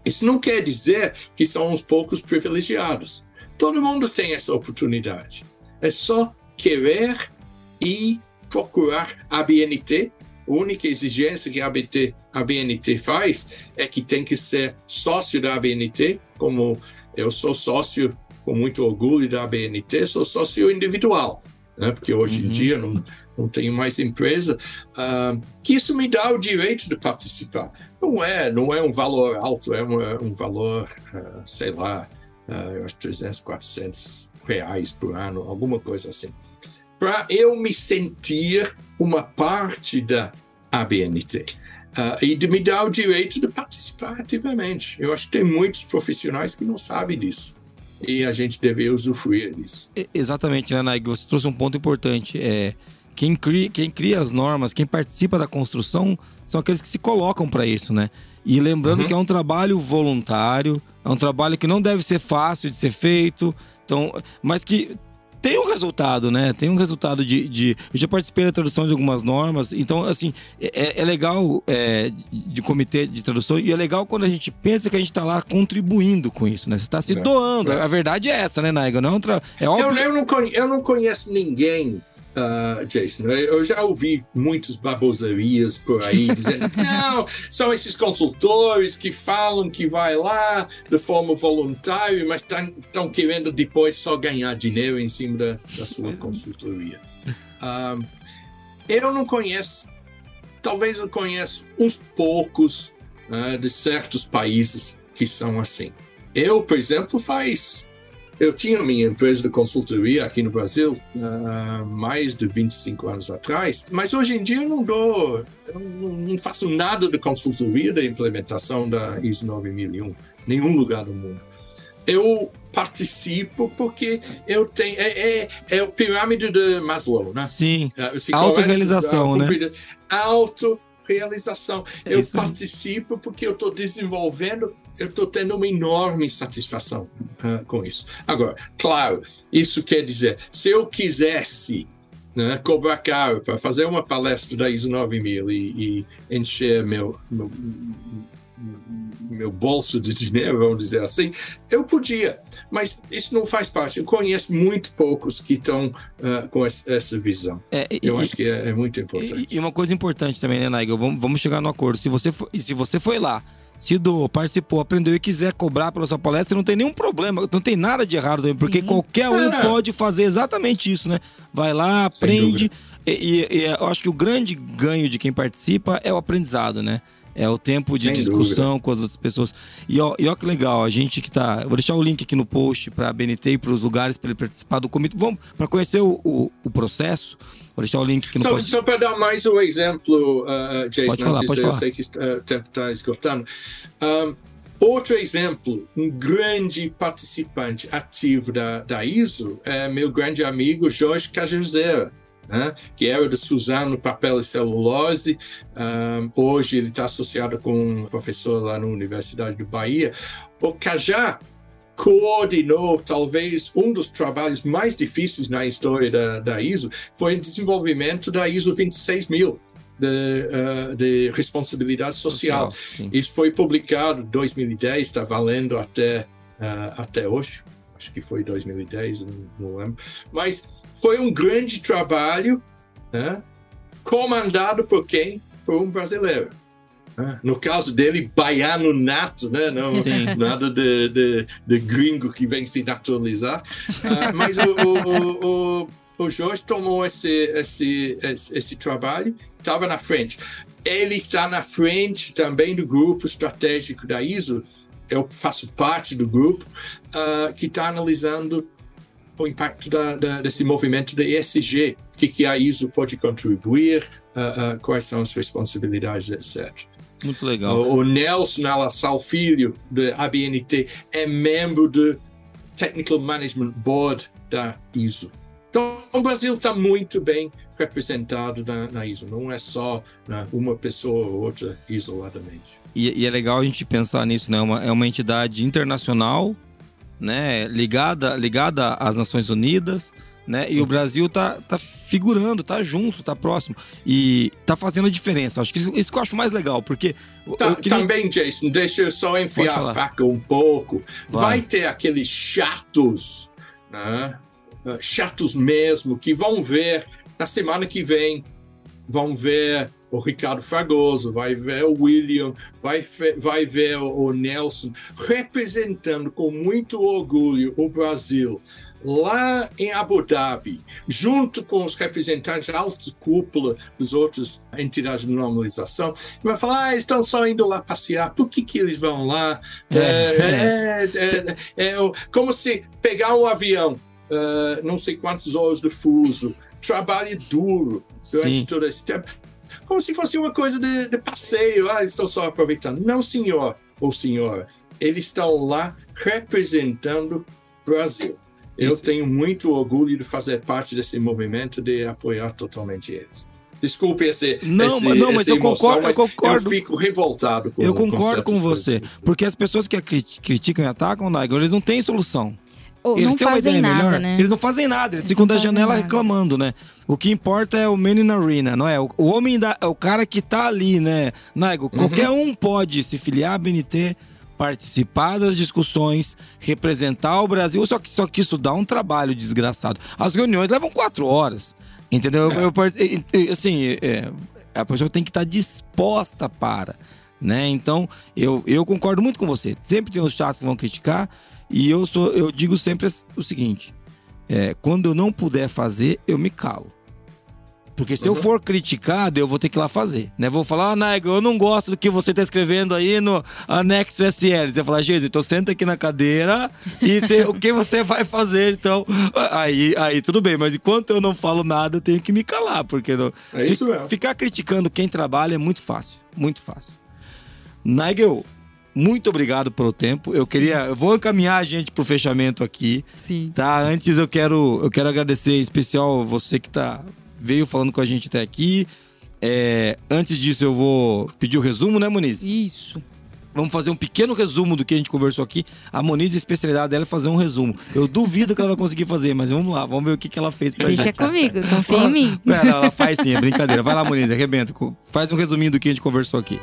isso não quer dizer que são uns poucos privilegiados. Todo mundo tem essa oportunidade. É só querer e procurar a BNT. Única exigência que a BNT, a BNT faz é que tem que ser sócio da BNT, como eu sou sócio com muito orgulho da BNT, sou sócio individual, né? porque hoje uhum. em dia não, não tenho mais empresa, uh, que isso me dá o direito de participar. Não é, não é um valor alto, é um, é um valor, uh, sei lá, uh, 300, 400 reais por ano, alguma coisa assim. Para eu me sentir uma parte da ABNT. Uh, e de me dar o direito de participar ativamente. Eu acho que tem muitos profissionais que não sabem disso. E a gente deve usufruir disso. Exatamente, né, Naig? Você trouxe um ponto importante. É, quem cria, quem cria as normas, quem participa da construção, são aqueles que se colocam para isso, né? E lembrando uhum. que é um trabalho voluntário, é um trabalho que não deve ser fácil de ser feito, então, mas que tem um resultado, né? Tem um resultado de, de, Eu já participei da tradução de algumas normas, então, assim, é, é legal é, de comitê de tradução e é legal quando a gente pensa que a gente está lá contribuindo com isso, né? Você está se é, doando. É. A verdade é essa, né, Naiga? Não é, outra, é óbvio... eu, eu, não conheço, eu não conheço ninguém uh, Jason. Eu já ouvi muitas babosarias por aí <laughs> dizendo não, são esses consultores que falam que vai lá de forma voluntária, mas estão querendo depois só ganhar dinheiro em cima da, da sua consultoria. Uh, eu não conheço, talvez eu conheça uns poucos uh, de certos países que são assim. Eu, por exemplo, faz eu tinha minha empresa de consultoria aqui no Brasil uh, mais de 25 anos atrás, mas hoje em dia eu não dou, eu não, faço nada de consultoria da implementação da ISO 9001, nenhum lugar do mundo. Eu participo porque eu tenho. É, é, é o pirâmide de Maslow, né? Sim. Uh, Autorrealização, né? Autorrealização. É eu participo porque eu estou desenvolvendo eu estou tendo uma enorme satisfação uh, com isso. Agora, claro, isso quer dizer, se eu quisesse né, cobrar caro para fazer uma palestra da ISO 9000 e, e encher meu, meu, meu bolso de dinheiro, vamos dizer assim, eu podia, mas isso não faz parte. Eu conheço muito poucos que estão uh, com essa visão. É, e, eu acho que é, é muito importante. E, e, uma coisa importante também, né, Nigel? Vamos, vamos chegar no acordo. Se você, for, se você foi lá se doou, participou, aprendeu e quiser cobrar pela sua palestra, não tem nenhum problema, não tem nada de errado também, porque qualquer um É. pode fazer exatamente isso, né? Vai lá, aprende. E, e- e eu acho que o grande ganho de quem participa é o aprendizado, né? É o tempo de Sem discussão com as outras pessoas. E ó, e ó que legal, a gente que tá. eu Vou deixar o link aqui no post para a BNT e para os lugares para ele participar do comitê. Vamos, para conhecer o, o, o processo. Vou deixar o link aqui no Só, post. só para dar mais um exemplo, uh, Jason, Pode falar, antes pode de, eu falar. sei que uh, o tempo está esgotando. Um, outro exemplo, um grande participante ativo da, da ISO é meu grande amigo Jorge Cajazera. Né? que era do Suzano Papel e Celulose. Um, hoje ele está associado com um professor lá na Universidade de Bahia. O Cajá coordenou talvez um dos trabalhos mais difíceis na história da, da ISO, foi o desenvolvimento da ISO 26000 de, uh, de responsabilidade social. Sim. Isso foi publicado em 2010, está valendo até, uh, até hoje. Acho que foi 2010, não, não lembro. Mas foi um grande trabalho, né, comandado por quem? Por um brasileiro. né? No caso dele, baiano nato, né? Não, <laughs> Sim. nada de, de, de gringo que vem se naturalizar. Ah, mas o, o, o, o, Jorge tomou esse, esse, esse, esse trabalho, estava na frente. Ele está na frente também do grupo estratégico da ISO. Eu faço parte do grupo ah, que está analisando o impacto da, da, desse movimento da ESG, o que, que a ISO pode contribuir, ah, ah, quais são as responsabilidades, etc. Muito legal. O, o Nelson Alassal Filho, da ABNT, é membro do Technical Management Board da ISO. Então, o Brasil está muito bem representado na, na ISO, não é só né, uma pessoa ou outra isoladamente. E, e é legal a gente pensar nisso, né? Uma, é uma entidade internacional, né? Ligada, ligada às Nações Unidas, né? E o Brasil tá, tá figurando, tá junto, tá próximo. E tá fazendo a diferença. Acho que isso, isso que eu acho mais legal, porque. Tá, queria- Também, Jason, deixa eu só enfiar a faca um pouco. Vai. Vai, ter aqueles chatos, né? Chatos mesmo, que vão ver na semana que vem, vão ver o Ricardo Fragoso, vai ver o William, vai, vai ver o, Nelson representando com muito orgulho o Brasil lá em Abu Dhabi, junto com os representantes da alta cúpula das outras entidades de normalização, e vai falar, ah, estão só indo lá passear, por que, que eles vão lá? É, É, é, <laughs> é, é, o- como se pegar um avião, ah, não sei quantas horas de fuso, trabalhe duro durante Sim. todo esse tempo, como se fosse uma coisa de, de passeio, ah, eles estão só aproveitando. Não, senhor ou senhora, eles estão lá representando o Brasil. Eu Isso. tenho muito orgulho de fazer parte desse movimento, de apoiar totalmente eles. Desculpe esse. Não, esse, mas- não, mas eu emoção, concordo, eu mas concordo. Eu fico revoltado com Eu concordo com certas você. coisas. Porque as pessoas que criticam e atacam, Nigel, eles não têm solução. Ou Eles não têm uma fazem ideia nada, melhor. né? Eles não fazem nada, eles, Eles ficam da janela nada. reclamando, né? O que importa é o man in arena, não é? O, o homem da, é o cara que tá ali, né? Nigel, qualquer um pode se filiar à BNT, participar das discussões, representar o Brasil, só que, só que isso dá um trabalho desgraçado. As reuniões levam quatro horas, entendeu? É. Eu part- e- e- assim, é, a pessoa tem que estar disposta para, né? Então, eu, eu concordo muito com você. Sempre tem os chatos que vão criticar, e eu sou, eu digo sempre o seguinte: é, quando eu não puder fazer, eu me calo. Porque se eu Uhum. for criticado, eu vou ter que ir lá fazer. Né? Vou falar, ah, Nigel, eu não gosto do que você está escrevendo aí no anexo SL. Você vai falar, Jesus, então senta aqui na cadeira e você- o que você vai fazer, então. Aí, aí tudo bem, mas enquanto eu não falo nada, eu tenho que me calar, porque não- É isso mesmo. ficar criticando quem trabalha é muito fácil. Muito fácil. Nigel, muito obrigado pelo tempo. Eu queria. Eu vou encaminhar a gente pro fechamento aqui. Sim. Tá, antes eu quero, eu quero agradecer em especial você que tá, veio falando com a gente até aqui. É, antes disso, eu vou pedir o resumo, né, Moniz? Isso. Vamos fazer um pequeno resumo do que a gente conversou aqui. A Moniz, a especialidade dela é fazer um resumo. Eu duvido que ela vai conseguir fazer, mas vamos lá, vamos ver o que, que ela fez pra Deixa gente. comigo, confia em mim. Não, ela faz sim, é brincadeira. Vai lá, Moniz, arrebenta. Faz um resuminho do que a gente conversou aqui.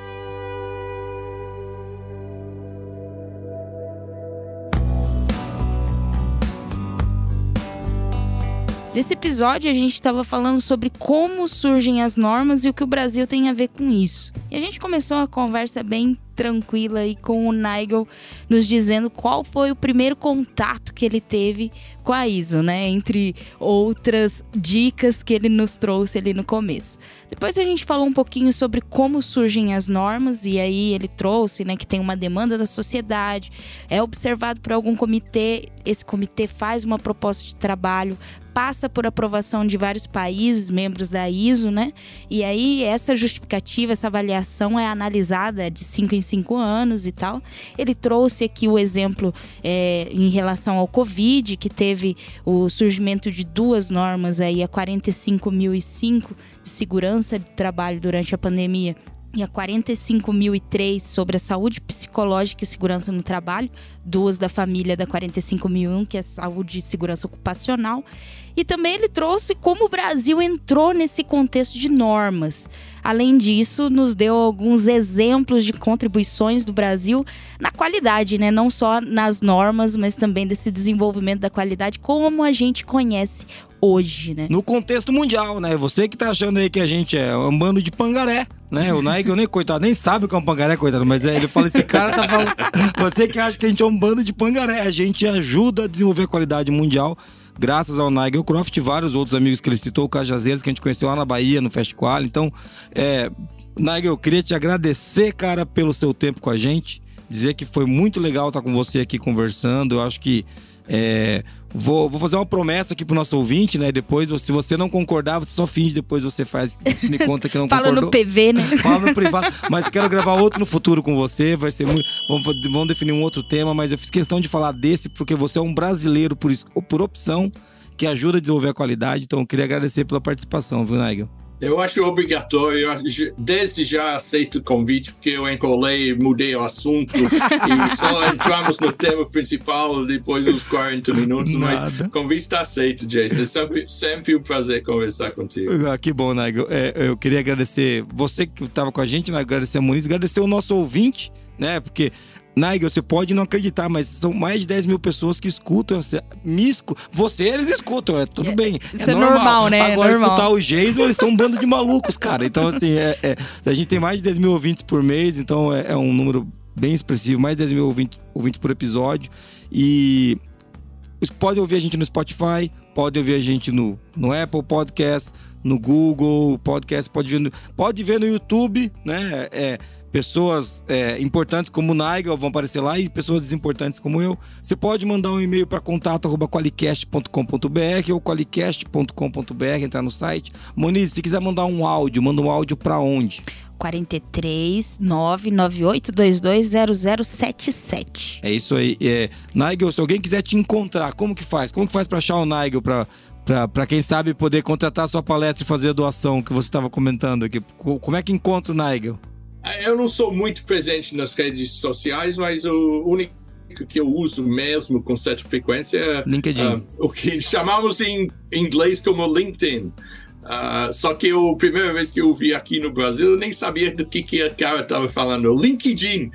Nesse episódio, a gente estava falando sobre como surgem as normas e o que o Brasil tem a ver com isso. E a gente começou uma conversa bem tranquila aí com o Nigel nos dizendo qual foi o primeiro contato que ele teve com a ISO, né? Entre outras dicas que ele nos trouxe ali no começo. Depois a gente falou um pouquinho sobre como surgem as normas e aí ele trouxe, né, que tem uma demanda da sociedade, é observado por algum comitê, esse comitê faz uma proposta de trabalho passa por aprovação de vários países, membros da ISO, né? E aí essa justificativa, essa avaliação é analisada de cinco em cinco anos e tal. Ele trouxe aqui o exemplo é, em relação ao Covid, que teve o surgimento de duas normas aí, a 45.005 de segurança de trabalho durante a pandemia e a 45.003 sobre a saúde psicológica e segurança no trabalho, duas da família da 45.001, que é saúde e segurança ocupacional. E também ele trouxe como o Brasil entrou nesse contexto de normas. Além disso, nos deu alguns exemplos de contribuições do Brasil na qualidade, né? Não só nas normas, mas também desse desenvolvimento da qualidade, como a gente conhece hoje, né? No contexto mundial, né? Você que tá achando aí que a gente é um bando de pangaré, né? O Nike, eu nem, coitado, nem sabe o que é um pangaré, coitado, mas é, ele fala, esse cara tá falando. <laughs> Você que acha que a gente é um bando de pangaré, a gente ajuda a desenvolver a qualidade mundial graças ao Nigel Croft e vários outros amigos que ele citou, o Cajazeiros, que a gente conheceu lá na Bahia, no Festival. Então, é, Nigel, eu queria te agradecer, cara, pelo seu tempo com a gente. Dizer que foi muito legal estar com você aqui conversando. Eu acho que é, vou, vou fazer uma promessa aqui pro nosso ouvinte, né? Depois, se você não concordar, você só finge, depois você faz, me <laughs> conta que não Fala concordou. no PV, né? Fala no privado. Mas quero gravar outro no futuro com você. Vai ser muito. Vamos, vamos definir um outro tema, mas eu fiz questão de falar desse porque você é um brasileiro por, por opção que ajuda a desenvolver a qualidade. Então, eu queria agradecer pela participação, viu, Nigel? Eu acho obrigatório, desde já aceito o convite, porque eu encolei, mudei o assunto <laughs> e só entramos no tema principal depois dos 40 minutos, Nada. mas o convite está aceito, Jason. É sempre, sempre um prazer conversar contigo. Ah, que bom, Nigel. É, eu queria agradecer você que estava com a gente, né? agradecer a Muniz, agradecer o nosso ouvinte, né? Porque Nigel, você pode não acreditar, mas são mais de 10 mil pessoas que escutam. Essa, me você, eles escutam, é tudo é, bem. Isso é, é normal, normal, né? É Agora, normal. escutar o Jason, eles são um bando de malucos, cara. Então, assim, é, é, a gente tem mais de 10 mil ouvintes por mês, então é, um número bem expressivo, mais de 10 mil ouvintes, ouvintes por episódio. E pode ouvir a gente no Spotify, pode ouvir a gente no, no Apple Podcast, no Google Podcast, pode ver no, pode ver no YouTube, né? É, pessoas é, importantes como o Nigel vão aparecer lá e pessoas desimportantes como eu. Você pode mandar um e-mail para contato@qualicast.com.br ou qualicast.com.br, entrar no site. Moniz, se quiser mandar um áudio, manda um áudio para onde? 43 998220077. É isso aí. É, Nigel, se alguém quiser te encontrar, como que faz? Como que faz para achar o Nigel para para quem sabe poder contratar a sua palestra e fazer a doação que você estava comentando aqui? Como é que encontra o Nigel? Eu não sou muito presente nas redes sociais, mas o único que eu uso mesmo com certa frequência é LinkedIn. Uh, o que chamamos em inglês como LinkedIn. Uh, só que eu, a primeira vez que eu vi aqui no Brasil, eu nem sabia do que, que a cara estava falando. LinkedIn.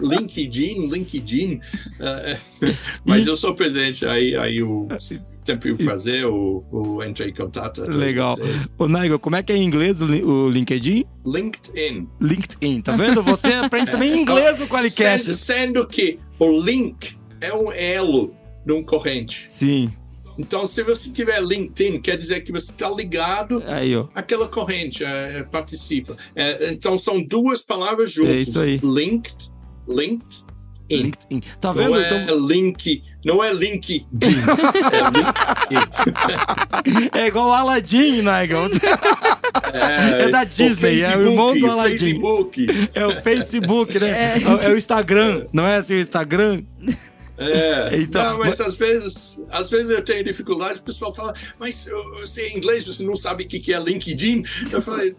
LinkedIn, <laughs> LinkedIn. Uh, <laughs> mas eu sou presente aí, aí o sempre um prazer o, o entrar em contato. Legal. Ô, Nigel, como é que é em inglês o LinkedIn? LinkedIn. LinkedIn, tá vendo? Você aprende <laughs> também inglês no Qualicast. Sendo, sendo que o link é um elo num corrente. Sim. Então, se você tiver LinkedIn, quer dizer que você está ligado aí, ó. àquela corrente, é, é, participa. É, então, são duas palavras juntas. É isso aí. Linked, linked LinkedIn. Tá vendo? Não é então... link, não é LinkedIn. <laughs> é, é igual o Aladdin, Nigel. É, <laughs> é da Disney, é o irmão do Aladdin. Facebook. É o Facebook, né? É, é o Instagram, não é assim o Instagram? É, então, não, mas, mas, às vezes, às vezes eu tenho dificuldade, o pessoal fala, mas você é inglês, você não sabe o que é LinkedIn? Eu falei,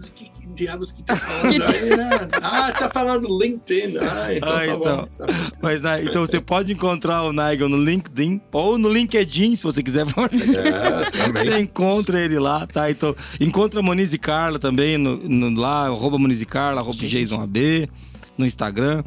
que, que diabos que tá falando? Aí, né? Ah, tá falando LinkedIn. Ah, então ah, tá então. bom. Tá bom. Mas, né, então você pode encontrar o Nigel no LinkedIn ou no LinkedIn, se você quiser. É. Você encontra ele lá, tá? Então, encontra a Moniz e Carla também no, no, lá, arroba Moniz e Carla, arroba JasonAB, no Instagram.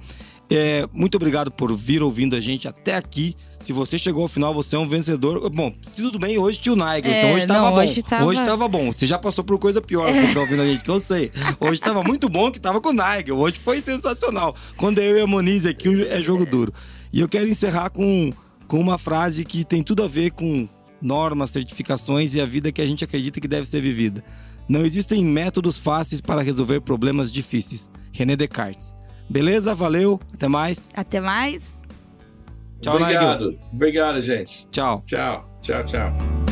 É, muito obrigado por vir ouvindo a gente até aqui. Se você chegou ao final, você é um vencedor. Bom, se tudo bem, hoje tinha o Nigel, É, então hoje tava não, bom. hoje tava- Hoje tava bom. Você já passou por coisa pior, você tá ouvindo a gente, que eu sei. Hoje tava muito bom que tava com o Nigel. Hoje foi sensacional. Quando eu e a Moniz aqui, é jogo duro. E eu quero encerrar com, com uma frase que tem tudo a ver com normas, certificações e a vida que a gente acredita que deve ser vivida. Não existem métodos fáceis para resolver problemas difíceis. René Descartes. Beleza? Valeu. Até mais. Até mais. Tchau, Nigel. Obrigado. Obrigado, gente. Tchau. Tchau, tchau, tchau.